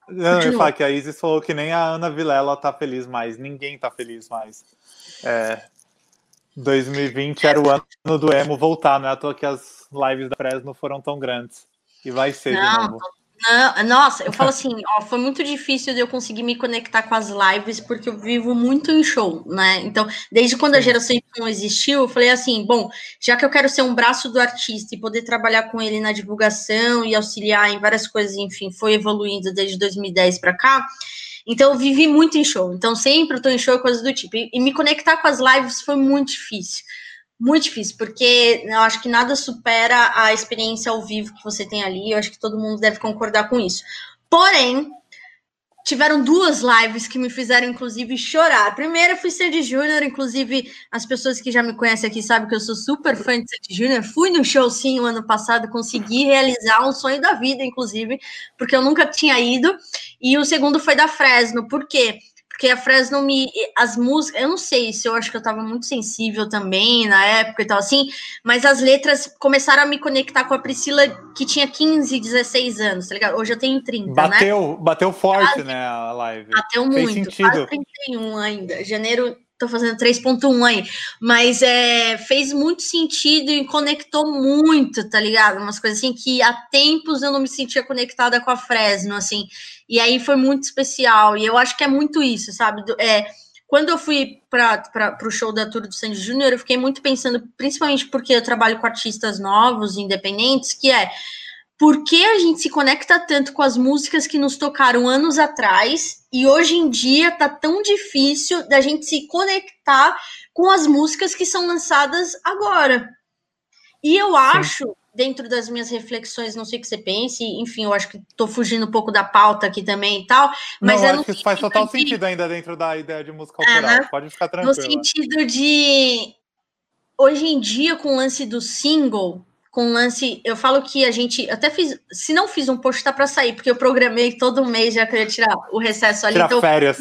Não, eu falar que a Isis falou que nem a Ana Vilela tá feliz mais. Ninguém tá feliz mais. É, 2020 era o ano do emo voltar, não é à toa que as lives da Fresno foram tão grandes. E vai ser não, de novo. Não, nossa, eu falo assim, ó, foi muito difícil de eu conseguir me conectar com as lives, porque eu vivo muito em show, né? Então, desde quando a geração Y existiu, eu falei assim, bom, já que eu quero ser um braço do artista e poder trabalhar com ele na divulgação e auxiliar em várias coisas, enfim, foi evoluindo desde 2010 para cá. Então, eu vivi muito em show. Então, sempre eu tô em show e coisas do tipo. E, e me conectar com as lives foi muito difícil muito difícil, porque eu acho que nada supera a experiência ao vivo que você tem ali. Eu acho que todo mundo deve concordar com isso. Porém, tiveram duas lives que me fizeram, inclusive, chorar. A primeira foi Sandy Júnior, inclusive, as pessoas que já me conhecem aqui sabem que eu sou super fã de Sandy Júnior. Fui no show, sim, o ano passado, consegui realizar um sonho da vida, inclusive, porque eu nunca tinha ido. E o segundo foi da Fresno, por quê? A Fresno me. As músicas, eu não sei se eu acho que eu tava muito sensível também na época e tal assim, mas as letras começaram a me conectar com a Priscila que tinha 15, 16 anos, tá ligado? Hoje eu tenho 30, bateu, né? Bateu forte, né, a live. Bateu Fez muito, sentido. quase 31 ainda. Janeiro tô fazendo 3.1 aí, mas é, fez muito sentido e conectou muito, tá ligado? Umas coisas assim que há tempos eu não me sentia conectada com a Fresno, assim, e aí foi muito especial, e eu acho que é muito isso, sabe? É, quando eu fui para o show da Tour do Sandy Júnior, eu fiquei muito pensando, principalmente porque eu trabalho com artistas novos, independentes, que é por que a gente se conecta tanto com as músicas que nos tocaram anos atrás e hoje em dia tá tão difícil da gente se conectar com as músicas que são lançadas agora. E eu acho. Dentro das minhas reflexões, não sei o que você pense, enfim, eu acho que tô fugindo um pouco da pauta aqui também e tal, mas não, é acho que isso faz total sentido ainda dentro da ideia de música autoral. Pode ficar tranquilo. No sentido de hoje em dia, com o lance do single, com lance. Eu falo que a gente até fiz. Se não fiz um post, tá para sair, porque eu programei todo mês já queria tirar o recesso ali. Tirar então, férias.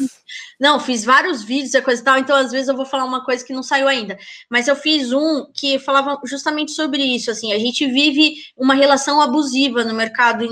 Não, fiz vários vídeos e coisa e tal, então às vezes eu vou falar uma coisa que não saiu ainda. Mas eu fiz um que falava justamente sobre isso. Assim, a gente vive uma relação abusiva no mercado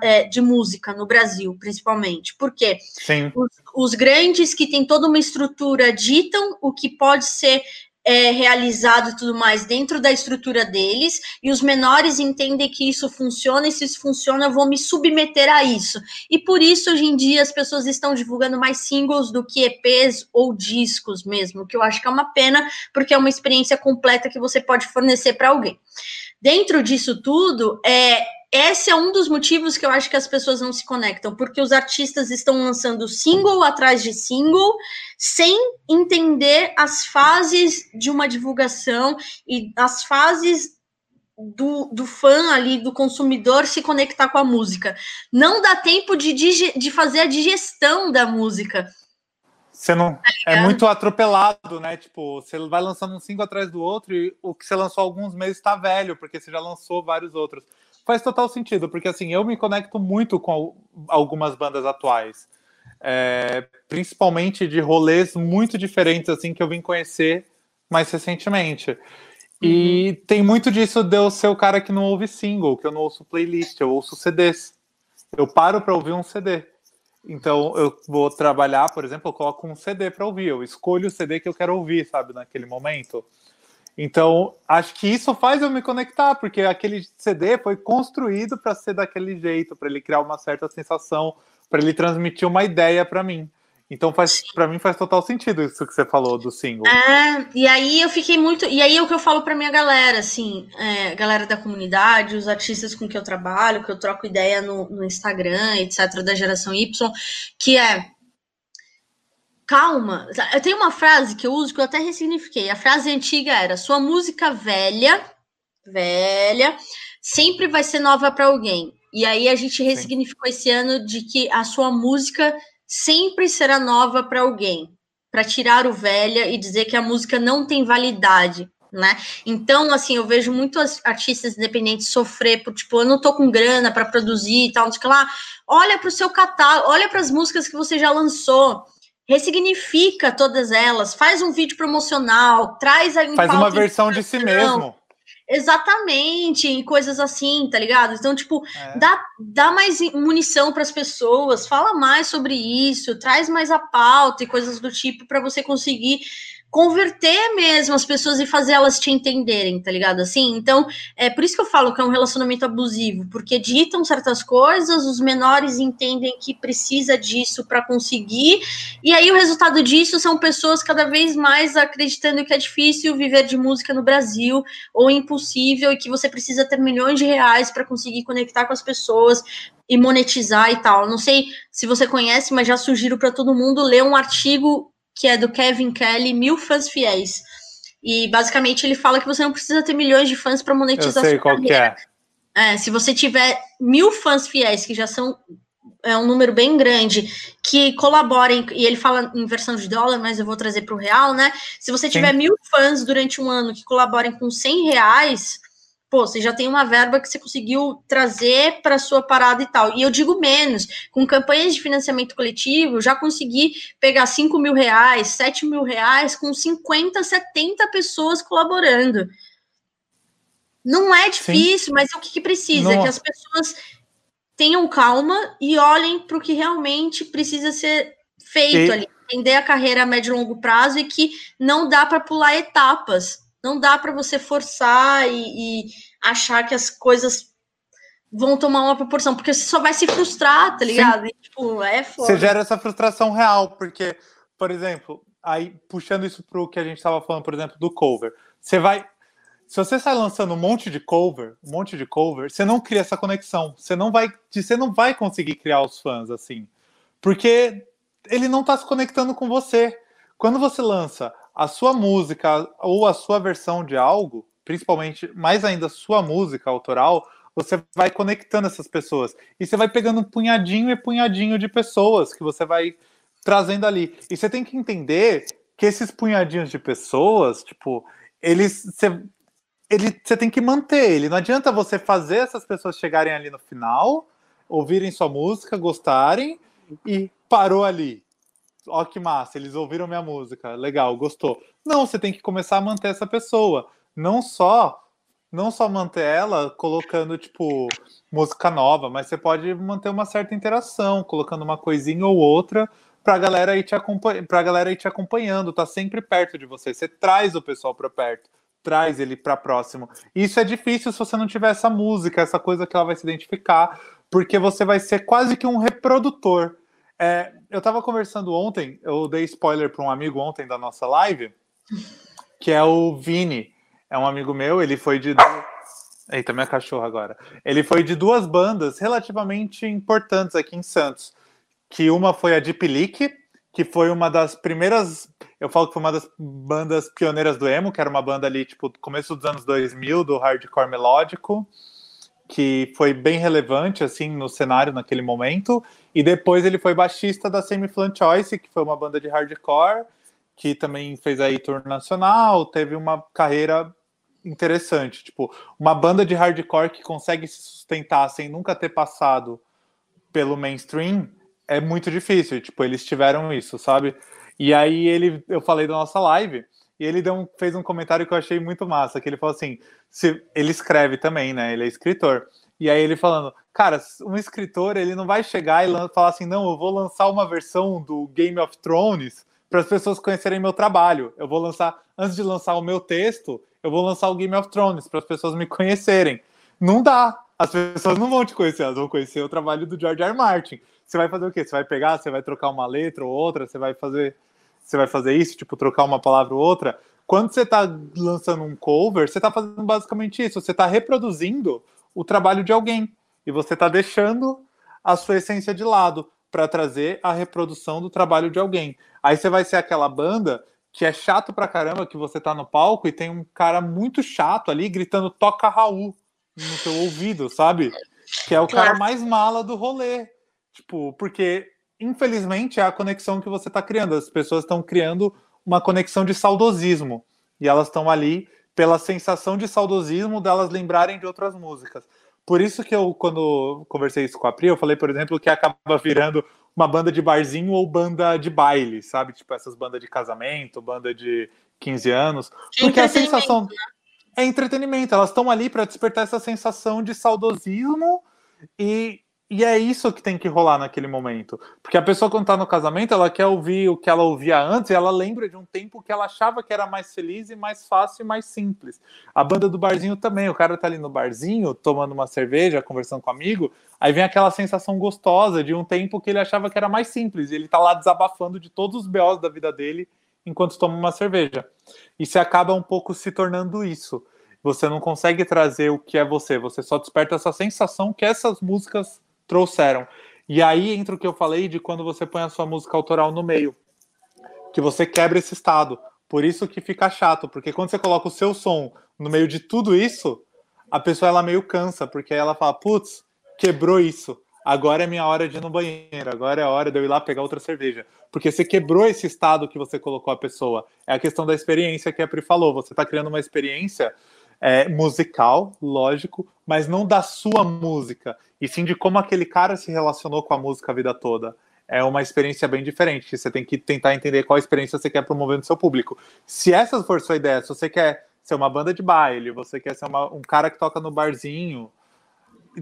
é, de música no Brasil, principalmente. Por quê? Sim. Os, os grandes que têm toda uma estrutura ditam o que pode ser é, realizado e tudo mais dentro da estrutura deles, e os menores entendem que isso funciona, e se isso funciona, eu vou me submeter a isso. E por isso, hoje em dia, as pessoas estão divulgando mais singles do que EPs ou discos mesmo, que eu acho que é uma pena, porque é uma experiência completa que você pode fornecer para alguém. Dentro disso tudo, é, esse é um dos motivos que eu acho que as pessoas não se conectam, porque os artistas estão lançando single atrás de single, sem entender as fases de uma divulgação e as fases do, do fã ali, do consumidor se conectar com a música. Não dá tempo de, de fazer a digestão da música. Você não tá é muito atropelado, né? Tipo, você vai lançando um single atrás do outro e o que você lançou há alguns meses está velho, porque você já lançou vários outros faz total sentido, porque assim, eu me conecto muito com algumas bandas atuais. É, principalmente de rolês muito diferentes assim que eu vim conhecer mais recentemente. E uhum. tem muito disso de eu ser o cara que não ouve single, que eu não ouço playlist, eu ouço CDs. Eu paro para ouvir um CD. Então eu vou trabalhar, por exemplo, eu coloco um CD para ouvir, eu escolho o CD que eu quero ouvir, sabe, naquele momento. Então, acho que isso faz eu me conectar, porque aquele CD foi construído para ser daquele jeito, para ele criar uma certa sensação, para ele transmitir uma ideia para mim. Então para mim faz total sentido isso que você falou do single. É, e aí eu fiquei muito, e aí é o que eu falo para minha galera, assim, é, galera da comunidade, os artistas com que eu trabalho, que eu troco ideia no, no Instagram, etc, da geração Y, que é calma. Eu tenho uma frase que eu uso que eu até ressignifiquei. A frase antiga era: sua música velha, velha, sempre vai ser nova para alguém. E aí a gente ressignificou Sim. esse ano de que a sua música sempre será nova para alguém, para tirar o velha e dizer que a música não tem validade, né? Então, assim, eu vejo muitos artistas independentes sofrer por tipo, eu não tô com grana para produzir e tal, não sei que lá. Olha para o seu catálogo, olha para as músicas que você já lançou, ressignifica todas elas, faz um vídeo promocional, traz a faz uma versão de si mesmo. Exatamente, em coisas assim, tá ligado? Então, tipo, é. dá, dá mais munição para as pessoas, fala mais sobre isso, traz mais a pauta e coisas do tipo para você conseguir converter mesmo as pessoas e fazer elas te entenderem, tá ligado? Assim, então, é por isso que eu falo que é um relacionamento abusivo, porque ditam certas coisas, os menores entendem que precisa disso para conseguir, e aí o resultado disso são pessoas cada vez mais acreditando que é difícil viver de música no Brasil, ou impossível, e que você precisa ter milhões de reais para conseguir conectar com as pessoas, e monetizar e tal. Não sei se você conhece, mas já sugiro para todo mundo ler um artigo que é do Kevin Kelly, Mil Fãs Fiéis. E basicamente ele fala que você não precisa ter milhões de fãs para monetizar Eu sei qual carreira. que é. é. Se você tiver mil fãs fiéis, que já são é um número bem grande, que colaborem, e ele fala em versão de dólar, mas eu vou trazer para o real, né? Se você tiver Sim. mil fãs durante um ano que colaborem com 100 reais, pô, você já tem uma verba que você conseguiu trazer para sua parada e tal. E eu digo menos, com campanhas de financiamento coletivo, já consegui pegar 5 mil reais, 7 mil reais, com 50, 70 pessoas colaborando. Não é difícil, Sim. mas o que, que precisa? É que as pessoas tenham calma e olhem para o que realmente precisa ser feito e... ali. Entender a carreira a médio e longo prazo e que não dá para pular etapas não dá para você forçar e, e, achar que as coisas vão tomar uma proporção, porque você só vai se frustrar, tá ligado? E, tipo, é foda. Você gera essa frustração real, porque, por exemplo, aí puxando isso para o que a gente estava falando, por exemplo, do cover, você vai. Se você sai lançando um monte de cover, um monte de cover, você não cria essa conexão. Você não vai, você não vai conseguir criar os fãs assim, porque ele não está se conectando com você. Quando você lança a sua música ou a sua versão de algo, principalmente, mais ainda sua música autoral, você vai conectando essas pessoas. E você vai pegando um punhadinho e punhadinho de pessoas que você vai trazendo ali. E você tem que entender que esses punhadinhos de pessoas, tipo, eles. Você, ele, você tem que manter ele. Não adianta você fazer essas pessoas chegarem ali no final, ouvirem sua música, gostarem e parou ali ó que massa, eles ouviram minha música, legal, gostou. Não, você tem que começar a manter essa pessoa, não só não só manter ela colocando tipo música nova, mas você pode manter uma certa interação, colocando uma coisinha ou outra para a galera ir te acompanhando, para galera ir te acompanhando, tá sempre perto de você. Você traz o pessoal para perto, traz ele para próximo. Isso é difícil se você não tiver essa música, essa coisa que ela vai se identificar, porque você vai ser quase que um reprodutor. É, eu tava conversando ontem, eu dei spoiler para um amigo ontem da nossa live, que é o Vini. É um amigo meu, ele foi de. Eita, minha cachorra agora. Ele foi de duas bandas relativamente importantes aqui em Santos. Que uma foi a Deep Leak, que foi uma das primeiras. Eu falo que foi uma das bandas pioneiras do emo, que era uma banda ali, tipo, começo dos anos 2000, do hardcore melódico que foi bem relevante assim no cenário naquele momento. E depois ele foi baixista da Semi Flan Choice, que foi uma banda de hardcore, que também fez aí tour nacional, teve uma carreira interessante, tipo, uma banda de hardcore que consegue se sustentar sem nunca ter passado pelo mainstream é muito difícil, tipo, eles tiveram isso, sabe? E aí ele eu falei da nossa live, e ele um, fez um comentário que eu achei muito massa, que ele falou assim, se, ele escreve também, né? Ele é escritor. E aí ele falando, cara, um escritor ele não vai chegar e falar assim, não, eu vou lançar uma versão do Game of Thrones para as pessoas conhecerem meu trabalho. Eu vou lançar, antes de lançar o meu texto, eu vou lançar o Game of Thrones para as pessoas me conhecerem. Não dá. As pessoas não vão te conhecer, elas vão conhecer o trabalho do George R. Martin. você vai fazer o quê? Você vai pegar, você vai trocar uma letra ou outra, você vai fazer, você vai fazer isso, tipo, trocar uma palavra ou outra. Quando você está lançando um cover, você está fazendo basicamente isso, você está reproduzindo o trabalho de alguém e você está deixando a sua essência de lado para trazer a reprodução do trabalho de alguém. Aí você vai ser aquela banda que é chato pra caramba que você tá no palco e tem um cara muito chato ali gritando toca Raul no seu ouvido, sabe? Que é o cara mais mala do rolê. Tipo, porque infelizmente é a conexão que você tá criando. As pessoas estão criando uma conexão de saudosismo e elas estão ali pela sensação de saudosismo delas lembrarem de outras músicas. Por isso que eu, quando conversei isso com a Pri, eu falei, por exemplo, que acaba virando uma banda de barzinho ou banda de baile, sabe? Tipo essas bandas de casamento, banda de 15 anos. Porque a sensação né? é entretenimento. Elas estão ali para despertar essa sensação de saudosismo e e é isso que tem que rolar naquele momento. Porque a pessoa, quando tá no casamento, ela quer ouvir o que ela ouvia antes e ela lembra de um tempo que ela achava que era mais feliz e mais fácil e mais simples. A banda do barzinho também. O cara tá ali no barzinho, tomando uma cerveja, conversando com um amigo, aí vem aquela sensação gostosa de um tempo que ele achava que era mais simples. E ele tá lá desabafando de todos os BOs da vida dele enquanto toma uma cerveja. E se acaba um pouco se tornando isso. Você não consegue trazer o que é você, você só desperta essa sensação que essas músicas trouxeram. E aí entra o que eu falei de quando você põe a sua música autoral no meio, que você quebra esse estado. Por isso que fica chato, porque quando você coloca o seu som no meio de tudo isso, a pessoa ela meio cansa, porque ela fala, putz, quebrou isso. Agora é minha hora de ir no banheiro, agora é a hora de eu ir lá pegar outra cerveja. Porque você quebrou esse estado que você colocou a pessoa. É a questão da experiência que a Pri falou. Você está criando uma experiência é, musical, lógico, mas não da sua música, e sim de como aquele cara se relacionou com a música a vida toda. É uma experiência bem diferente. Você tem que tentar entender qual experiência você quer promover no seu público. Se essa for sua ideia, se você quer ser uma banda de baile, você quer ser uma, um cara que toca no barzinho,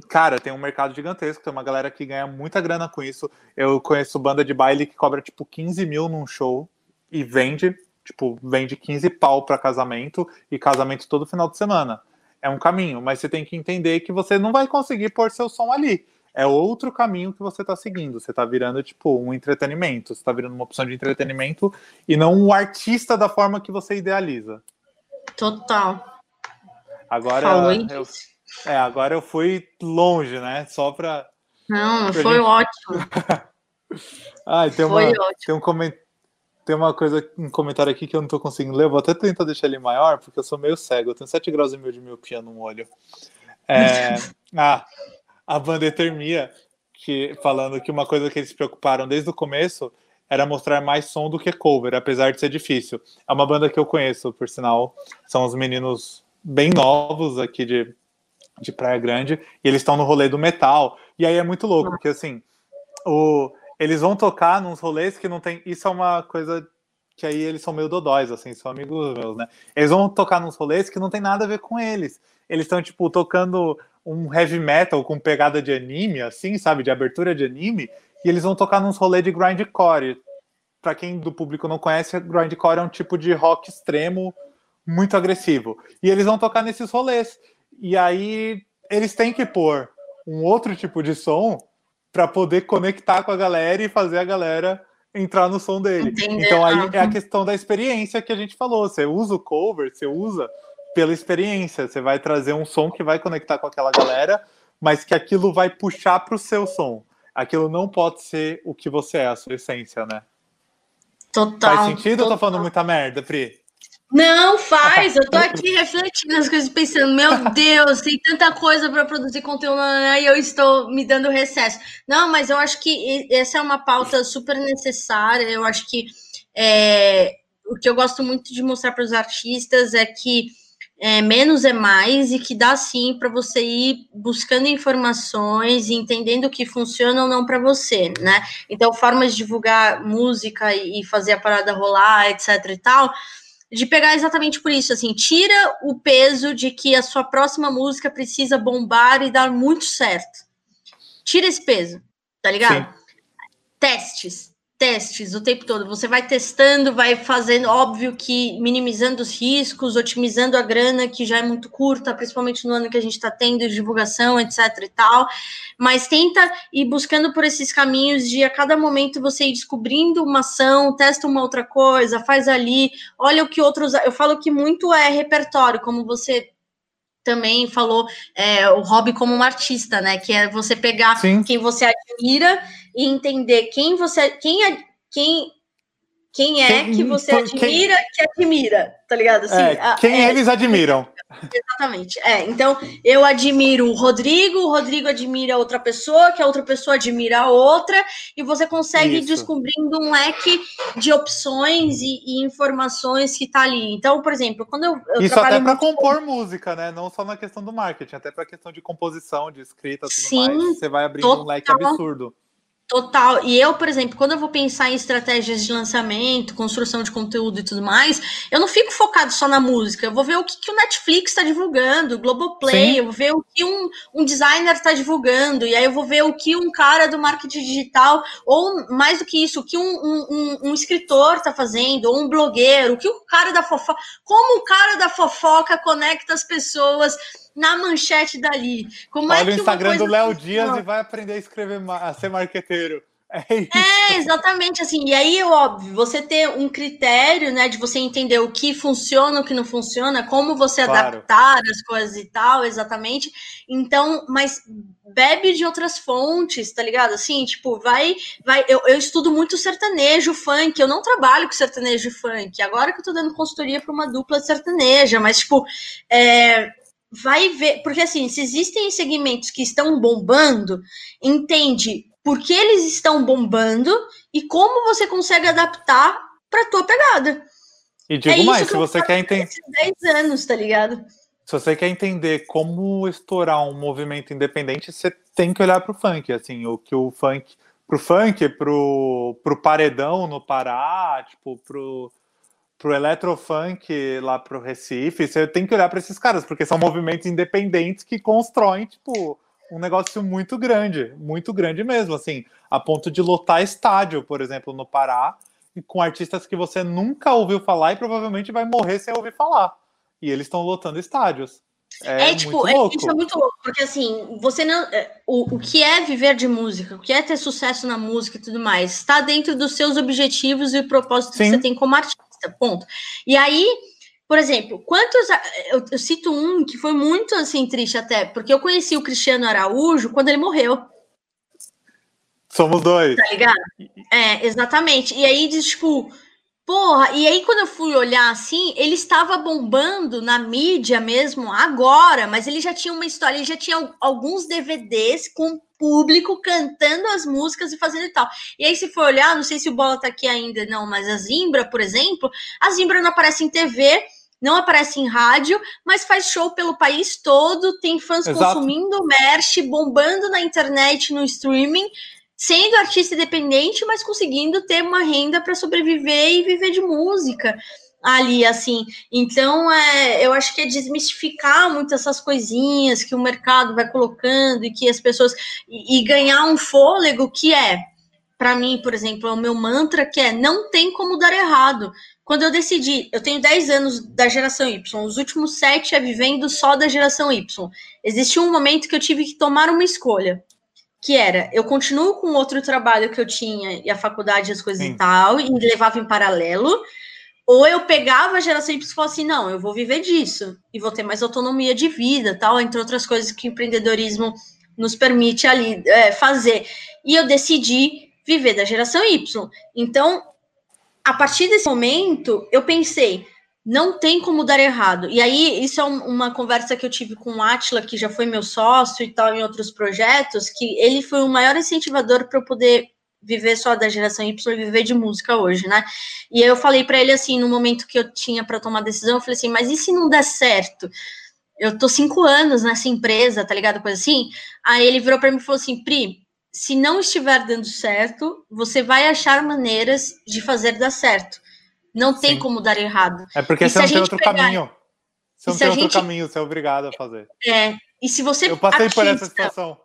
cara, tem um mercado gigantesco, tem uma galera que ganha muita grana com isso. Eu conheço banda de baile que cobra tipo 15 mil num show e vende Tipo, vende 15 pau para casamento e casamento todo final de semana. É um caminho, mas você tem que entender que você não vai conseguir pôr seu som ali. É outro caminho que você está seguindo. Você está virando, tipo, um entretenimento. Você está virando uma opção de entretenimento e não um artista da forma que você idealiza. Total. Agora, eu, é, agora eu fui longe, né? Só para. Não, pra foi gente... ótimo. ah, tem, uma, tem um comentário tem uma coisa, um comentário aqui que eu não tô conseguindo ler. Vou até tentar deixar ele maior, porque eu sou meio cego. Eu tenho 7 graus e meio de miopia no olho. É, ah, a bandetermia, que, falando que uma coisa que eles se preocuparam desde o começo era mostrar mais som do que cover, apesar de ser difícil. É uma banda que eu conheço, por sinal. São os meninos bem novos aqui de, de Praia Grande, e eles estão no rolê do metal. E aí é muito louco, porque assim, o eles vão tocar nos rolês que não tem. Isso é uma coisa que aí eles são meio dodóis, assim, são amigos meus, né? Eles vão tocar nos rolês que não tem nada a ver com eles. Eles estão, tipo, tocando um heavy metal com pegada de anime, assim, sabe? De abertura de anime. E eles vão tocar nos rolês de grindcore. Pra quem do público não conhece, grindcore é um tipo de rock extremo muito agressivo. E eles vão tocar nesses rolês. E aí eles têm que pôr um outro tipo de som para poder conectar com a galera e fazer a galera entrar no som dele. Então aí é a questão da experiência que a gente falou. Você usa o cover, você usa pela experiência. Você vai trazer um som que vai conectar com aquela galera, mas que aquilo vai puxar para o seu som. Aquilo não pode ser o que você é, a sua essência, né? Total. Faz sentido total. ou tô falando muita merda, Pri? Não faz, eu tô aqui refletindo as coisas, pensando, meu Deus, tem tanta coisa para produzir conteúdo e eu estou me dando recesso. Não, mas eu acho que essa é uma pauta super necessária. Eu acho que é, o que eu gosto muito de mostrar para os artistas é que é, menos é mais e que dá sim para você ir buscando informações e entendendo o que funciona ou não para você, né? Então, formas de divulgar música e fazer a parada rolar, etc e tal de pegar exatamente por isso, assim, tira o peso de que a sua próxima música precisa bombar e dar muito certo. Tira esse peso, tá ligado? Sim. Testes. Testes o tempo todo. Você vai testando, vai fazendo, óbvio que minimizando os riscos, otimizando a grana, que já é muito curta, principalmente no ano que a gente está tendo de divulgação, etc e tal. Mas tenta ir buscando por esses caminhos de a cada momento você ir descobrindo uma ação, testa uma outra coisa, faz ali, olha o que outros. Eu falo que muito é repertório, como você também falou é, o hobby como um artista, né? Que é você pegar Sim. quem você admira e entender quem você quem é quem quem é quem, que você admira quem, que admira, tá ligado? Assim, é, quem é, eles admiram. Exatamente. É, então eu admiro o Rodrigo, o Rodrigo admira outra pessoa, que a outra pessoa admira a outra, e você consegue Isso. ir descobrindo um leque de opções e, e, informações que tá ali. Então, por exemplo, quando eu. eu Isso até para compor com... música, né? Não só na questão do marketing, até para questão de composição, de escrita, tudo Sim, mais. Você vai abrindo total. um leque absurdo. Total. E eu, por exemplo, quando eu vou pensar em estratégias de lançamento, construção de conteúdo e tudo mais, eu não fico focado só na música. Eu vou ver o que, que o Netflix está divulgando, o Globoplay, Sim. eu vou ver o que um, um designer está divulgando, e aí eu vou ver o que um cara do marketing digital, ou mais do que isso, o que um, um, um escritor está fazendo, ou um blogueiro, o que o cara da fofoca. Como o cara da fofoca conecta as pessoas na manchete dali. Como é Olha é o Instagram do Léo Dias e vai aprender a escrever, a ser marqueteiro. É, é, exatamente assim. E aí, óbvio, você ter um critério, né, de você entender o que funciona, o que não funciona, como você claro. adaptar as coisas e tal, exatamente. Então, mas bebe de outras fontes, tá ligado? Assim, tipo, vai, vai. Eu, eu estudo muito sertanejo, funk. Eu não trabalho com sertanejo e funk. Agora que eu tô dando consultoria para uma dupla sertaneja, mas tipo, é, vai ver, porque assim, se existem segmentos que estão bombando, entende por que eles estão bombando e como você consegue adaptar para tua pegada. E digo é mais, se você quer entender 10 anos, tá ligado? Se você quer entender como estourar um movimento independente, você tem que olhar para o funk, assim, o que o funk pro funk, pro, pro paredão no Pará, tipo, pro pro eletrofunk lá pro Recife, você tem que olhar para esses caras, porque são movimentos independentes que constroem, tipo, um negócio muito grande, muito grande mesmo, assim, a ponto de lotar estádio, por exemplo, no Pará, e com artistas que você nunca ouviu falar e provavelmente vai morrer sem ouvir falar. E eles estão lotando estádios. É, é tipo, é, isso é muito louco, porque assim, você não. É, o, o que é viver de música, o que é ter sucesso na música e tudo mais, está dentro dos seus objetivos e o propósito Sim. que você tem como artista ponto. E aí, por exemplo, quantos. Eu, eu, cito um que foi muito assim triste até, porque eu conheci o Cristiano Araújo quando ele morreu. Somos dois. Tá ligado? É, exatamente. E aí diz, tipo, porra, e aí quando eu fui olhar assim, ele estava bombando na mídia mesmo agora, mas ele já tinha uma história, ele já tinha alguns DVDs com público cantando as músicas e fazendo e tal. E aí, se for olhar, não sei se o Bola tá aqui ainda, não, mas a Zimbra, por exemplo, a Zimbra não aparece em TV, não aparece em rádio, mas faz show pelo país todo, tem fãs Exato. consumindo merch, bombando na internet, no streaming, sendo artista independente, mas conseguindo ter uma renda para sobreviver e viver de música ali, assim. Então, é, eu acho que é desmistificar muito essas coisinhas que o mercado vai colocando e que as pessoas. E, e ganhar um fôlego que é, para mim, por exemplo, é o meu mantra, que é não tem como dar errado. Quando eu decidi, eu tenho 10 anos da geração Y, os últimos 7 é vivendo só da geração Y. Existiu um momento que eu tive que tomar uma escolha que era eu continuo com outro trabalho que eu tinha e a faculdade as coisas Sim. e tal e levava em paralelo ou eu pegava a geração Y e falava assim, não, eu vou viver disso e vou ter mais autonomia de vida, tal, entre outras coisas que o empreendedorismo nos permite ali é, fazer. E eu decidi viver da geração Y. Então, a partir desse momento, eu pensei, não tem como dar errado. E aí, isso é um, uma conversa que eu tive com o Atila, que já foi meu sócio e tal, em outros projetos, que ele foi o maior incentivador para eu poder viver só da geração Y e viver de música hoje, né? E eu falei para ele assim, no momento que eu tinha para tomar decisão, eu falei assim, mas e se não der certo? Eu tô cinco anos nessa empresa, tá ligado? Coisa assim. Aí ele virou para mim e falou assim, Pri, se não estiver dando certo, você vai achar maneiras de fazer dar certo. Não tem Sim. como dar errado. É porque e você não tem outro pegar... caminho. Você não tem outro gente... caminho, você é obrigado a fazer. É. E se você. Eu passei por essa situação.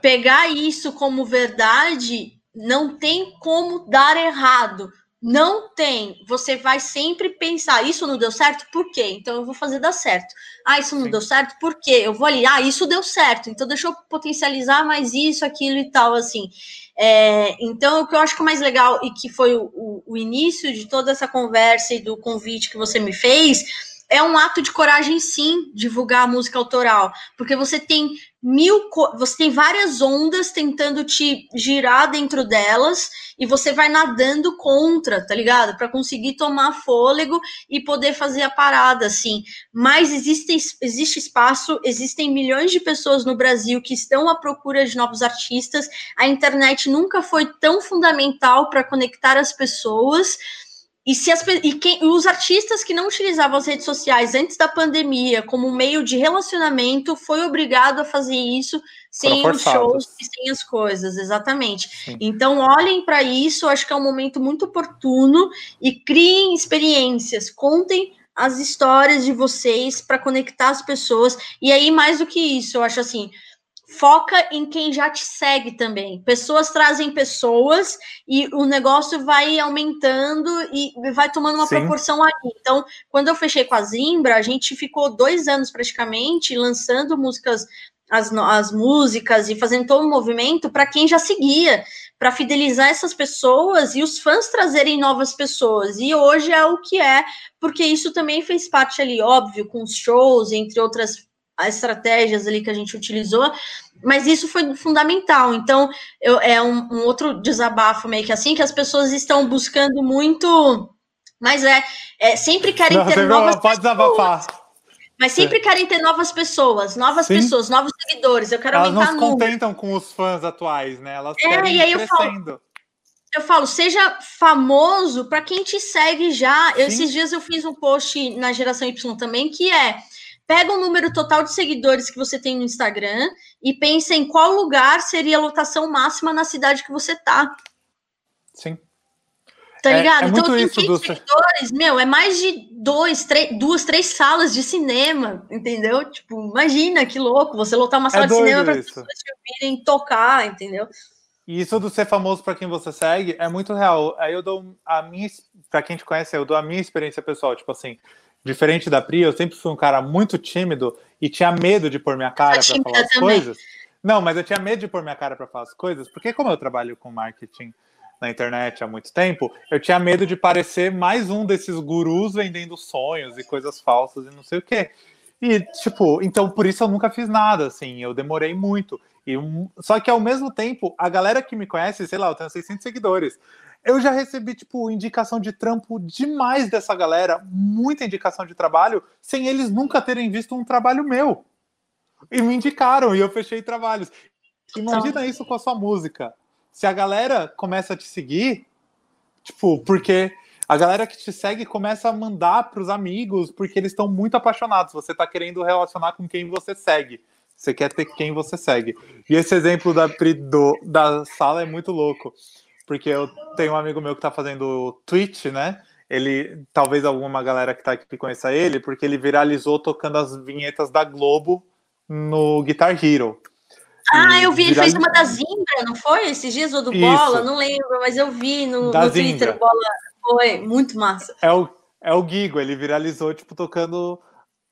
Pegar isso como verdade não tem como dar errado. Não tem. Você vai sempre pensar, isso não deu certo, por quê? Então eu vou fazer dar certo. Ah, isso não Sim. deu certo, por quê? Eu vou ali, ah, isso deu certo, então deixa eu potencializar mais isso, aquilo e tal, assim. É, então, o que eu acho que é mais legal e que foi o, o, o início de toda essa conversa e do convite que você me fez é um ato de coragem, sim, divulgar a música autoral, porque você tem mil, você tem várias ondas tentando te girar dentro delas e você vai nadando contra, tá ligado? Para conseguir tomar fôlego e poder fazer a parada, assim. Mas existe, existe espaço, existem milhões de pessoas no Brasil que estão à procura de novos artistas. A internet nunca foi tão fundamental para conectar as pessoas. E, se as, e quem, os artistas que não utilizavam as redes sociais antes da pandemia como meio de relacionamento foi obrigado a fazer isso sem os shows e sem as coisas, exatamente. Sim. Então, olhem para isso, acho que é um momento muito oportuno e criem experiências, contem as histórias de vocês para conectar as pessoas. E aí, mais do que isso, eu acho assim, foca em quem já te segue também. Pessoas trazem pessoas e o negócio vai aumentando e vai tomando uma Sim. proporção aí. Então, quando eu fechei com a Zimbra, a gente ficou dois anos praticamente lançando músicas, as, as músicas e fazendo todo o movimento para quem já seguia, para fidelizar essas pessoas e os fãs trazerem novas pessoas. E hoje é o que é, porque isso também fez parte ali, óbvio, com os shows, entre outras estratégias ali que a gente utilizou, mas isso foi fundamental. Então, eu, é um, um, outro desabafo meio que assim, que as pessoas estão buscando muito, mas é, é sempre querem não, ter novas pode pessoas. Desabafar. Mas sempre querem ter novas pessoas, novas Sim. pessoas, novos seguidores. Eu quero Elas aumentar não se contentam com os fãs atuais, né? Elas é, querem e aí eu falo, eu falo, seja famoso para quem te segue já. Eu, esses dias eu fiz um post na geração Y também que é pega o número total de seguidores que você tem no Instagram e pensa em qual lugar seria a lotação máxima na cidade que você tá. Sim. Tá é, ligado? É então, tem isso, seguidores, meu, é mais de dois, três, duas, três salas de cinema, entendeu? Tipo, imagina que louco, você lotar uma é sala é de cinema para as pessoas te ouvirem tocar, entendeu? E isso do ser famoso para quem você segue é muito real. Aí eu dou a minha, para quem te conhece, eu dou a minha experiência pessoal, tipo assim, Diferente da Pri, eu sempre fui um cara muito tímido e tinha medo de pôr minha cara para falar as também. coisas. Não, mas eu tinha medo de pôr minha cara para falar as coisas, porque como eu trabalho com marketing na internet há muito tempo, eu tinha medo de parecer mais um desses gurus vendendo sonhos e coisas falsas e não sei o quê. E, tipo, então por isso eu nunca fiz nada, assim, eu demorei muito. E. Só que ao mesmo tempo, a galera que me conhece, sei lá, eu tenho 600 seguidores. Eu já recebi, tipo, indicação de trampo demais dessa galera, muita indicação de trabalho, sem eles nunca terem visto um trabalho meu. E me indicaram, e eu fechei trabalhos. Imagina então... isso com a sua música. Se a galera começa a te seguir, tipo, porque a galera que te segue começa a mandar para os amigos, porque eles estão muito apaixonados. Você está querendo relacionar com quem você segue. Você quer ter quem você segue. E esse exemplo da, do, da sala é muito louco porque eu tenho um amigo meu que tá fazendo Twitch, né? Ele, talvez alguma galera que tá aqui conheça ele, porque ele viralizou tocando as vinhetas da Globo no Guitar Hero. Ah, eu vi, ele fez uma da Zimbra, não foi? Esses dias ou do Isso. Bola, não lembro, mas eu vi no, no Twitter, Bola, foi muito massa. É o, é o Gigo, ele viralizou, tipo, tocando...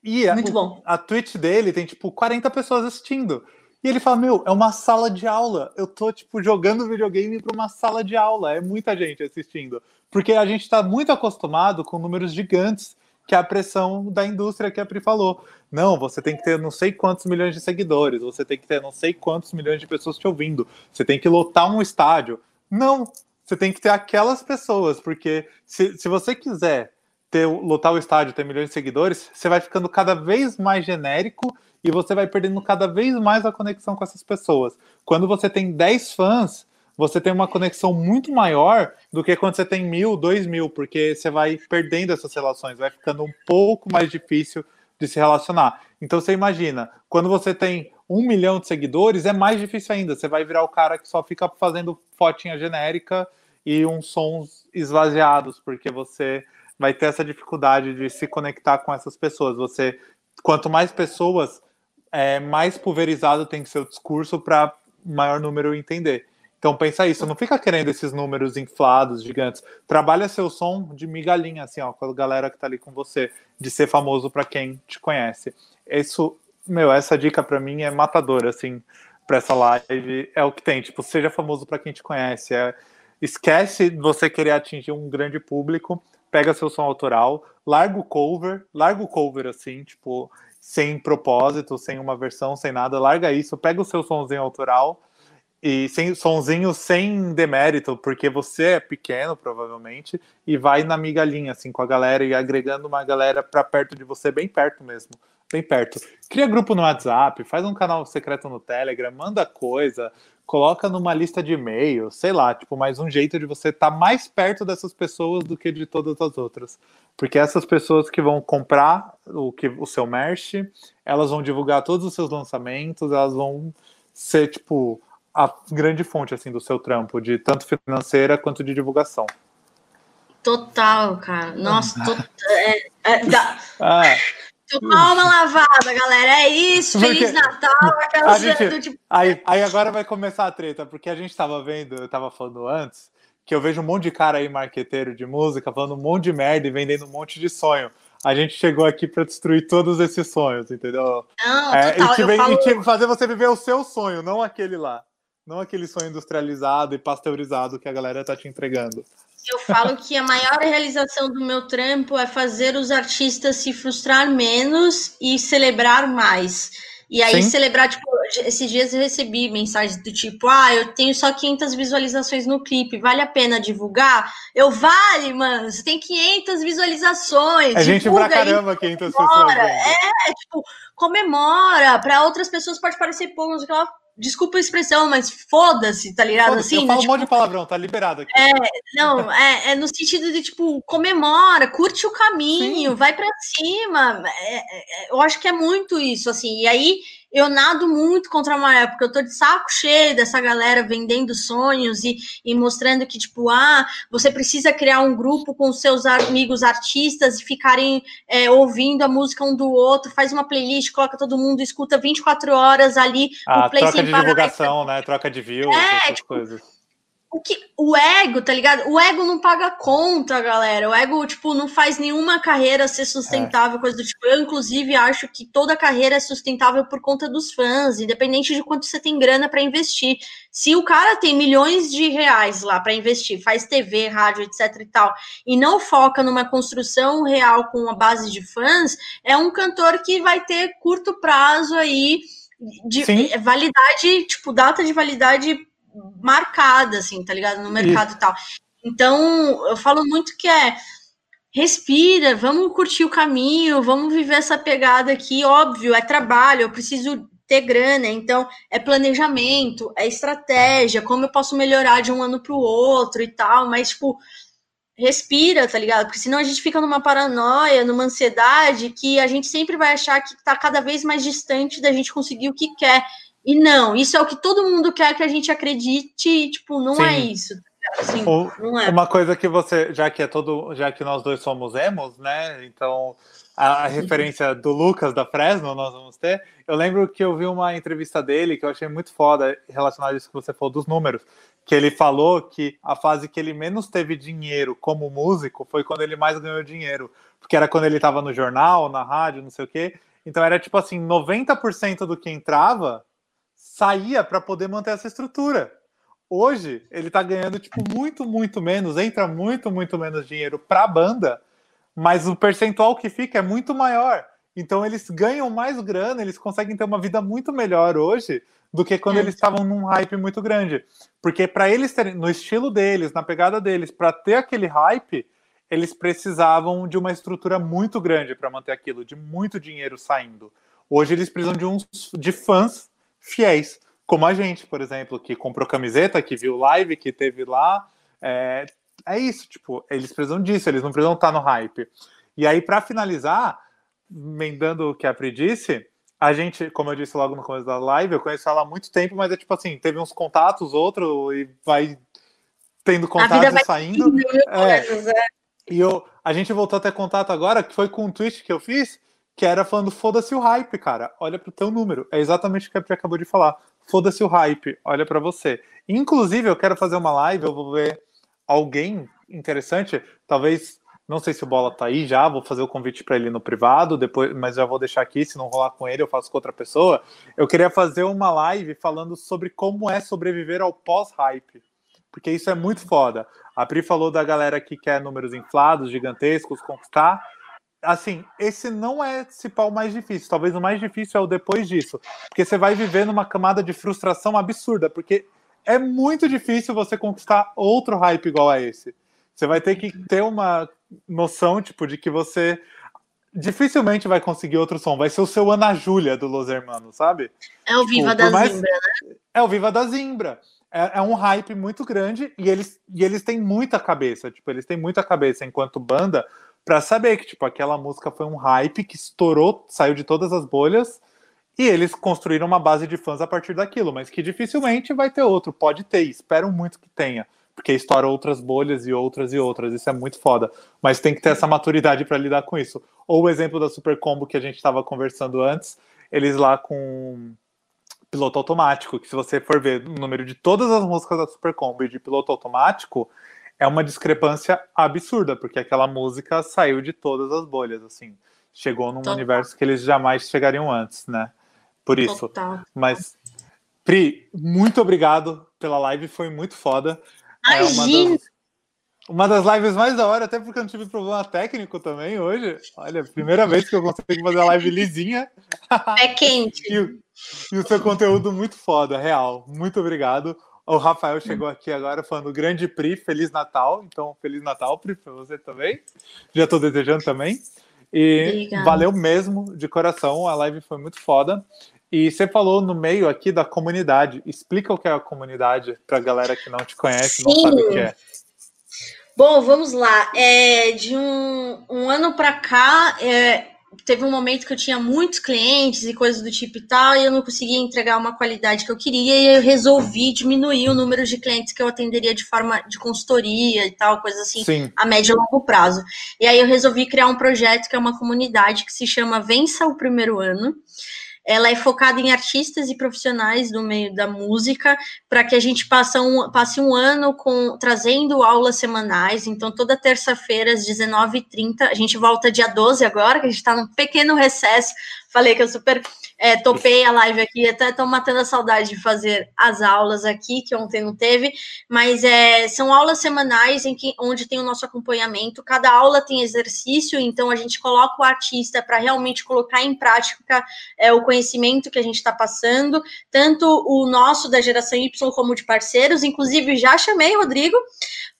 E a, muito bom. a Twitch dele tem, tipo, 40 pessoas assistindo. E ele fala: Meu, é uma sala de aula. Eu tô, tipo, jogando videogame para uma sala de aula. É muita gente assistindo. Porque a gente está muito acostumado com números gigantes, que é a pressão da indústria que a Pri falou. Não, você tem que ter não sei quantos milhões de seguidores, você tem que ter não sei quantos milhões de pessoas te ouvindo, você tem que lotar um estádio. Não, você tem que ter aquelas pessoas, porque se, se você quiser ter, lotar o estádio, ter milhões de seguidores, você vai ficando cada vez mais genérico e você vai perdendo cada vez mais a conexão com essas pessoas. Quando você tem 10 fãs, você tem uma conexão muito maior do que quando você tem mil, dois mil, porque você vai perdendo essas relações, vai ficando um pouco mais difícil de se relacionar. Então você imagina, quando você tem um milhão de seguidores, é mais difícil ainda. Você vai virar o cara que só fica fazendo fotinha genérica e uns sons esvaziados, porque você vai ter essa dificuldade de se conectar com essas pessoas. Você, quanto mais pessoas é, mais pulverizado tem que ser o discurso para maior número entender. Então pensa isso, não fica querendo esses números inflados, gigantes. Trabalha seu som de migalhinha, assim, ó, com a galera que tá ali com você, de ser famoso para quem te conhece. Isso, meu, essa dica para mim é matadora, assim, para essa live. É o que tem, tipo, seja famoso para quem te conhece. É, esquece você querer atingir um grande público, pega seu som autoral, larga o cover, larga o cover assim, tipo, sem propósito, sem uma versão, sem nada, larga isso, pega o seu somzinho autoral e sem sonzinho sem demérito, porque você é pequeno, provavelmente, e vai na migalhinha, assim, com a galera e agregando uma galera para perto de você, bem perto mesmo, bem perto. Cria grupo no WhatsApp, faz um canal secreto no Telegram, manda coisa, coloca numa lista de e-mail, sei lá, tipo, mais um jeito de você estar tá mais perto dessas pessoas do que de todas as outras. Porque essas pessoas que vão comprar o, que, o seu merch, elas vão divulgar todos os seus lançamentos, elas vão ser, tipo, a grande fonte assim do seu trampo, de tanto financeira quanto de divulgação. Total, cara. Nossa, ah. to... é, é, dá... ah. Palma lavada, galera. É isso. Feliz porque Natal. Aquela gente, tipo... aí, aí agora vai começar a treta, porque a gente estava vendo, eu estava falando antes, que eu vejo um monte de cara aí, marqueteiro de música, falando um monte de merda e vendendo um monte de sonho. A gente chegou aqui para destruir todos esses sonhos, entendeu? Não, é, total, e, te, falo... e te fazer você viver o seu sonho, não aquele lá. Não aquele sonho industrializado e pasteurizado que a galera tá te entregando. Eu falo que a maior realização do meu trampo é fazer os artistas se frustrar menos e celebrar mais. E aí, Sim. celebrar, tipo, esses dias eu recebi mensagens do tipo: ah, eu tenho só 500 visualizações no clipe, vale a pena divulgar? Eu, vale, mano, você tem 500 visualizações. É gente pra caramba, aí, 500 pessoas. É, tipo, comemora. Para outras pessoas pode parecer pouco, mas ela desculpa a expressão, mas foda-se, tá ligado? Assim, eu falo tipo, um monte de palavrão, tá liberado aqui. É, não, é, é, no sentido de, tipo, comemora, curte o caminho, Sim. vai para cima. É, é, eu acho que é muito isso, assim. E aí eu nado muito contra a maré, porque eu tô de saco cheio dessa galera vendendo sonhos e, e mostrando que, tipo, ah, você precisa criar um grupo com seus amigos artistas e ficarem é, ouvindo a música um do outro, faz uma playlist, coloca todo mundo, escuta 24 horas ali. Ah, troca de divulgação, né? Troca de views, é, essas tipo, coisas o que o ego, tá ligado? O ego não paga conta, galera. O ego, tipo, não faz nenhuma carreira ser sustentável, é. coisa do tipo. Eu, inclusive, acho que toda carreira é sustentável por conta dos fãs, independente de quanto você tem grana para investir. Se o cara tem milhões de reais lá para investir, faz TV, rádio, etc e tal, e não foca numa construção real com uma base de fãs, é um cantor que vai ter curto prazo aí de Sim. validade, tipo, data de validade marcada, assim, tá ligado? No mercado Isso. e tal. Então, eu falo muito que é respira, vamos curtir o caminho, vamos viver essa pegada aqui. Óbvio, é trabalho, eu preciso ter grana, então é planejamento, é estratégia, como eu posso melhorar de um ano para o outro e tal, mas, tipo, respira, tá ligado? Porque senão a gente fica numa paranoia, numa ansiedade que a gente sempre vai achar que tá cada vez mais distante da gente conseguir o que quer. E não, isso é o que todo mundo quer que a gente acredite, tipo, não é Sim. é isso. Assim, o, não é. Uma coisa que você, já que é todo, já que nós dois somos emos, né? Então a, a referência do Lucas da Fresno nós vamos ter. Eu lembro que eu vi uma entrevista dele que eu achei muito foda relacionada a isso que você falou dos números, que ele falou que a fase que ele menos teve dinheiro como músico foi quando ele mais ganhou dinheiro, porque era quando ele estava no jornal, na rádio, não sei o quê. Então era tipo assim, 90% do que entrava saía para poder manter essa estrutura. Hoje, ele está ganhando tipo muito, muito menos, entra muito, muito menos dinheiro para a banda, mas o percentual que fica é muito maior. Então eles ganham mais grana, eles conseguem ter uma vida muito melhor hoje do que quando é. eles estavam num hype muito grande. Porque para eles terem, no estilo deles, na pegada deles, para ter aquele hype, eles precisavam de uma estrutura muito grande para manter aquilo, de muito dinheiro saindo. Hoje eles precisam de uns de fãs fiéis, como a gente, por exemplo, que comprou camiseta, que viu live, que teve lá. É, é isso, tipo, eles precisam disso, eles não precisam estar no hype. E aí, para finalizar, emendando o que a Pri disse, a gente, como eu disse logo no começo da live, eu conheço ela há muito tempo, mas é tipo assim, teve uns contatos, outro, e vai tendo contatos saindo. É. é. E eu, a gente voltou a ter contato agora, que foi com um tweet que eu fiz, que era falando foda-se o hype, cara. Olha pro teu número. É exatamente o que a Pri acabou de falar. Foda-se o hype, olha para você. Inclusive, eu quero fazer uma live, eu vou ver alguém interessante, talvez, não sei se o Bola tá aí já, vou fazer o convite para ele no privado, depois, mas já vou deixar aqui, se não rolar com ele, eu faço com outra pessoa. Eu queria fazer uma live falando sobre como é sobreviver ao pós-hype, porque isso é muito foda. A Pri falou da galera que quer números inflados, gigantescos, conquistar. Assim, esse não é esse pau mais difícil. Talvez o mais difícil é o depois disso. Porque você vai viver numa camada de frustração absurda. Porque é muito difícil você conquistar outro hype igual a esse. Você vai ter que ter uma noção, tipo, de que você dificilmente vai conseguir outro som. Vai ser o seu Ana Júlia do Los Hermanos, sabe? É o Viva tipo, da mais... Zimbra, né? É o Viva da Zimbra. É, é, um hype muito grande e eles, e eles têm muita cabeça. Tipo, eles têm muita cabeça enquanto banda para saber que, tipo, aquela música foi um hype que estourou, saiu de todas as bolhas e eles construíram uma base de fãs a partir daquilo, mas que dificilmente vai ter outro. Pode ter, espero muito que tenha, porque estoura outras bolhas e outras e outras. Isso é muito foda. Mas tem que ter essa maturidade para lidar com isso. Ou o exemplo da Super Combo que a gente estava conversando antes, eles lá com piloto automático, que se você for ver o número de todas as músicas da Super Combo e de piloto automático, é uma discrepância absurda, porque aquela música saiu de todas as bolhas, assim. Chegou num Total. universo que eles jamais chegariam antes, né? por isso. Total. Mas, Pri, muito obrigado pela live, foi muito foda. É uma das, uma das lives mais da hora, até porque eu não tive problema técnico também hoje. Olha, primeira vez que eu consigo fazer a live lisinha. É quente. e, e, o seu conteúdo muito foda, real. Muito obrigado. O Rafael chegou aqui agora falando grande Pri, Feliz Natal. Então, Feliz Natal, Pri, para você também. Já estou desejando também. E Obrigada. valeu mesmo, de coração. A live foi muito foda. E você falou no meio aqui da comunidade. Explica o que é a comunidade para a galera que não te conhece, Sim. não sabe o que é. Bom, vamos lá. É, de um, um ano para cá, é, teve um momento que eu tinha muitos clientes e coisas do tipo e tal, e eu não conseguia entregar uma qualidade que eu queria, e eu resolvi diminuir o número de clientes que eu atenderia de forma de consultoria e tal, coisa assim, Sim. a médio e longo prazo. E aí eu resolvi criar um projeto que é uma comunidade que se chama Vença o Primeiro Ano. Ela é focada em artistas e profissionais do meio da música, para que a gente passe um, passe um ano com trazendo aulas semanais. Então, toda terça-feira, às 19h30, a gente volta dia 12 agora, que a gente está num pequeno recesso Falei que eu super é, topei a live aqui, até estou matando a saudade de fazer as aulas aqui, que ontem não teve, mas é, são aulas semanais em que, onde tem o nosso acompanhamento. Cada aula tem exercício, então a gente coloca o artista para realmente colocar em prática é, o conhecimento que a gente está passando, tanto o nosso da geração Y como de parceiros. Inclusive, já chamei o Rodrigo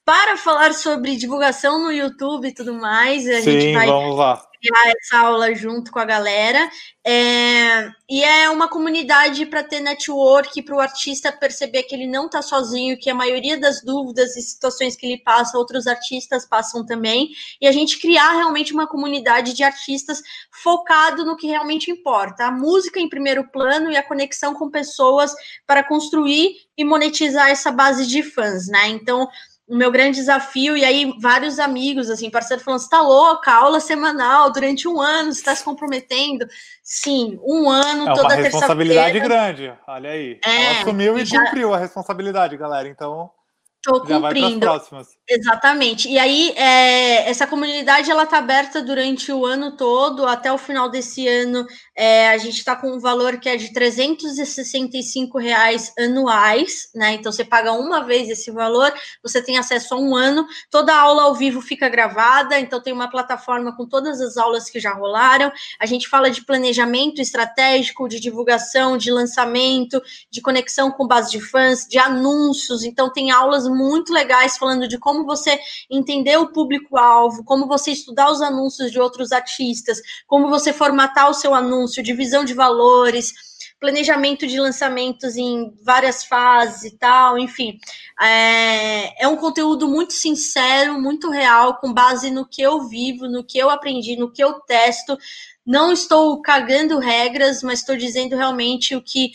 para falar sobre divulgação no YouTube e tudo mais. A Sim, gente vai vamos lá criar essa aula junto com a galera. É, e é uma comunidade para ter network, para o artista perceber que ele não está sozinho, que a maioria das dúvidas e situações que ele passa, outros artistas passam também. E a gente criar realmente uma comunidade de artistas focado no que realmente importa. A música em primeiro plano e a conexão com pessoas para construir e monetizar essa base de fãs, né? Então, o meu grande desafio, e aí vários amigos, assim, parceiros falando, você tá louca, aula semanal, durante um ano, você está se comprometendo. Sim, um ano, é toda terça-feira. É uma responsabilidade grande, olha aí. É, Ela assumiu e já... cumpriu a responsabilidade, galera, então... Estou cumprindo. Exatamente. E aí, é, essa comunidade ela está aberta durante o ano todo, até o final desse ano. É, a gente está com um valor que é de 365 reais anuais, né? Então você paga uma vez esse valor, você tem acesso a um ano. Toda aula ao vivo fica gravada, então tem uma plataforma com todas as aulas que já rolaram. A gente fala de planejamento estratégico, de divulgação, de lançamento, de conexão com base de fãs, de anúncios. Então tem aulas muito legais falando de como você entender o público-alvo, como você estudar os anúncios de outros artistas, como você formatar o seu anúncio, divisão de valores, planejamento de lançamentos em várias fases e tal, enfim. É, é, um conteúdo muito sincero, muito real, com base no que eu vivo, no que eu aprendi, no que eu testo. Não estou cagando regras, mas estou dizendo realmente o que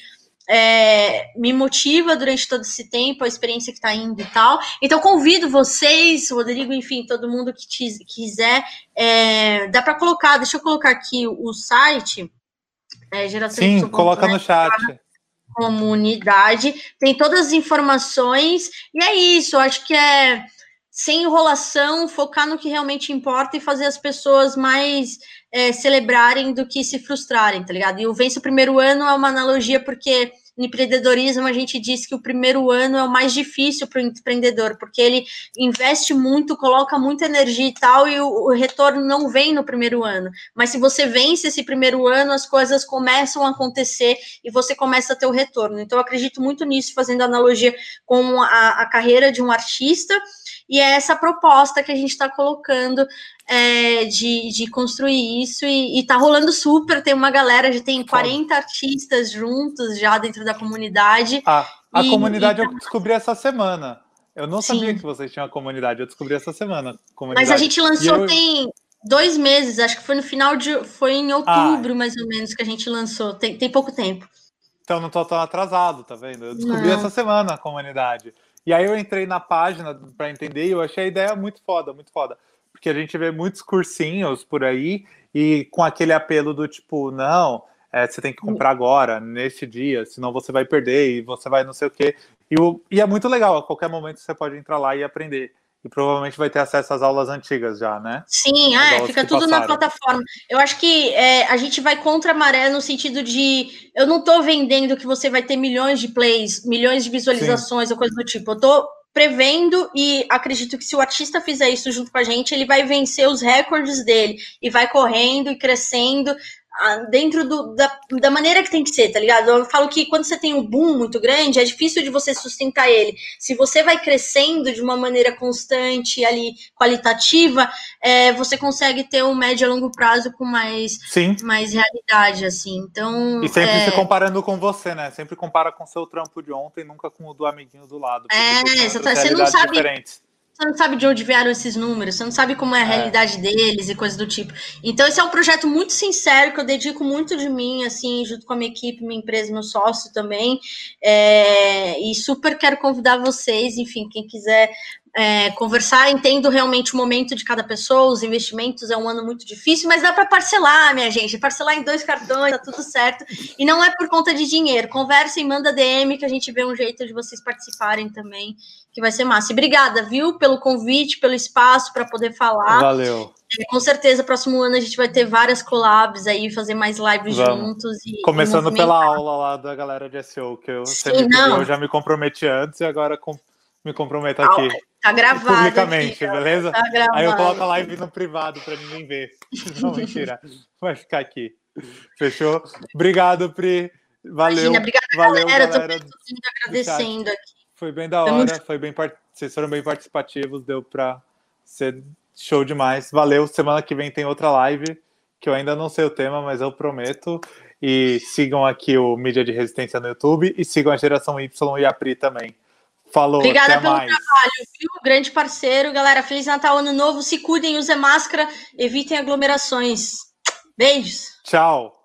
é, me motiva durante todo esse tempo, a experiência que está indo e tal. Então, convido vocês, Rodrigo, enfim, todo mundo que te, quiser. É, dá para colocar, deixa eu colocar aqui o site. É, geração Sim, coloca no chat. comunidade, tem todas as informações, e é isso, acho que é sem enrolação, focar no que realmente importa e fazer as pessoas mais é, celebrarem do que se frustrarem, tá ligado? E o Vence o Primeiro Ano é uma analogia porque no empreendedorismo a gente diz que o primeiro ano é o mais difícil para o empreendedor, porque ele investe muito, coloca muita energia e tal, e o, o, retorno não vem no primeiro ano. Mas se você vence esse primeiro ano, as coisas começam a acontecer e você começa a ter o retorno. Então, eu acredito muito nisso, fazendo analogia com a, a carreira de um artista e é essa proposta que a gente está colocando é, de, de construir isso e, está rolando super. Tem uma galera, já tem 40 artistas juntos já dentro da comunidade. Ah, a e, comunidade e... eu descobri essa semana. Eu não Sim. sabia que vocês tinham a comunidade, eu descobri essa semana. Mas a gente lançou eu... tem dois meses, acho que foi no final de. Foi em outubro, ah. mais ou menos, que a gente lançou. Tem, tem pouco tempo. Então não tô tão atrasado, tá vendo? Eu descobri não. essa semana a comunidade. E aí eu entrei na página para entender e eu achei a ideia muito foda, muito foda. Porque a gente vê muitos cursinhos por aí e com aquele apelo do tipo, não, é, você tem que comprar agora, neste dia, senão você vai perder e você vai não sei o quê. E, o, e é muito legal, a qualquer momento você pode entrar lá e aprender e provavelmente vai ter acesso às aulas antigas já, né? Sim, é, fica tudo passaram. na plataforma. Eu acho que é, a gente vai contra a maré no sentido de eu não estou vendendo que você vai ter milhões de plays, milhões de visualizações Sim. ou coisa do tipo. Eu estou prevendo e acredito que se o artista fizer isso junto com a gente, ele vai vencer os recordes dele e vai correndo e crescendo dentro do, da, da maneira que tem que ser, tá ligado? Eu falo que quando você tem um boom muito grande, é difícil de você sustentar ele. Se você vai crescendo de uma maneira constante ali, qualitativa, é, você consegue ter um médio a longo prazo com mais, Sim. mais realidade, assim. Então. E sempre é... se comparando com você, né? Sempre compara com o seu trampo de ontem, nunca com o do amiguinho do lado. É, você não sabe. Diferentes você não sabe de onde vieram esses números, você não sabe como é a é. realidade deles e coisas do tipo. Então, esse é um projeto muito sincero, que eu dedico muito de mim, assim, junto com a minha equipe, minha empresa, meu sócio também. É, e super quero convidar vocês, enfim, quem quiser é, conversar, entendo realmente o momento de cada pessoa, os investimentos é um ano muito difícil, mas dá para parcelar, minha gente, parcelar em dois cartões, tá tudo certo. E não é por conta de dinheiro. Conversem, manda DM que a gente vê um jeito de vocês participarem também, que vai ser massa. E obrigada, viu, pelo convite, pelo espaço para poder falar. Valeu. É, com certeza, próximo ano a gente vai ter várias collabs aí, fazer mais lives Vamos. juntos. E, Começando e pela aula lá da galera de SEO, que eu, Sim, não. eu já me comprometi antes e agora com, me comprometo aqui. Tá gravado. Publicamente, aqui, beleza? Tá gravado. Aí eu coloco a live no privado para ninguém ver. Não, mentira. Vai ficar aqui. Fechou? Obrigado, Pri. Valeu. Imagina, obrigada, valeu, galera. galera. Tô agradecendo aqui. Foi bem da hora, foi bem vocês foram bem participativos, deu para ser show demais. Valeu. Semana que vem tem outra live que eu ainda não sei o tema, mas eu prometo. E sigam aqui o Mídia de Resistência no YouTube e sigam a Geração Y e a Pri também. Falou, Obrigada pelo mais. trabalho, viu? Grande parceiro. Galera, Feliz Natal, Ano Novo. Se cuidem, usem máscara, evitem aglomerações. Beijos. Tchau.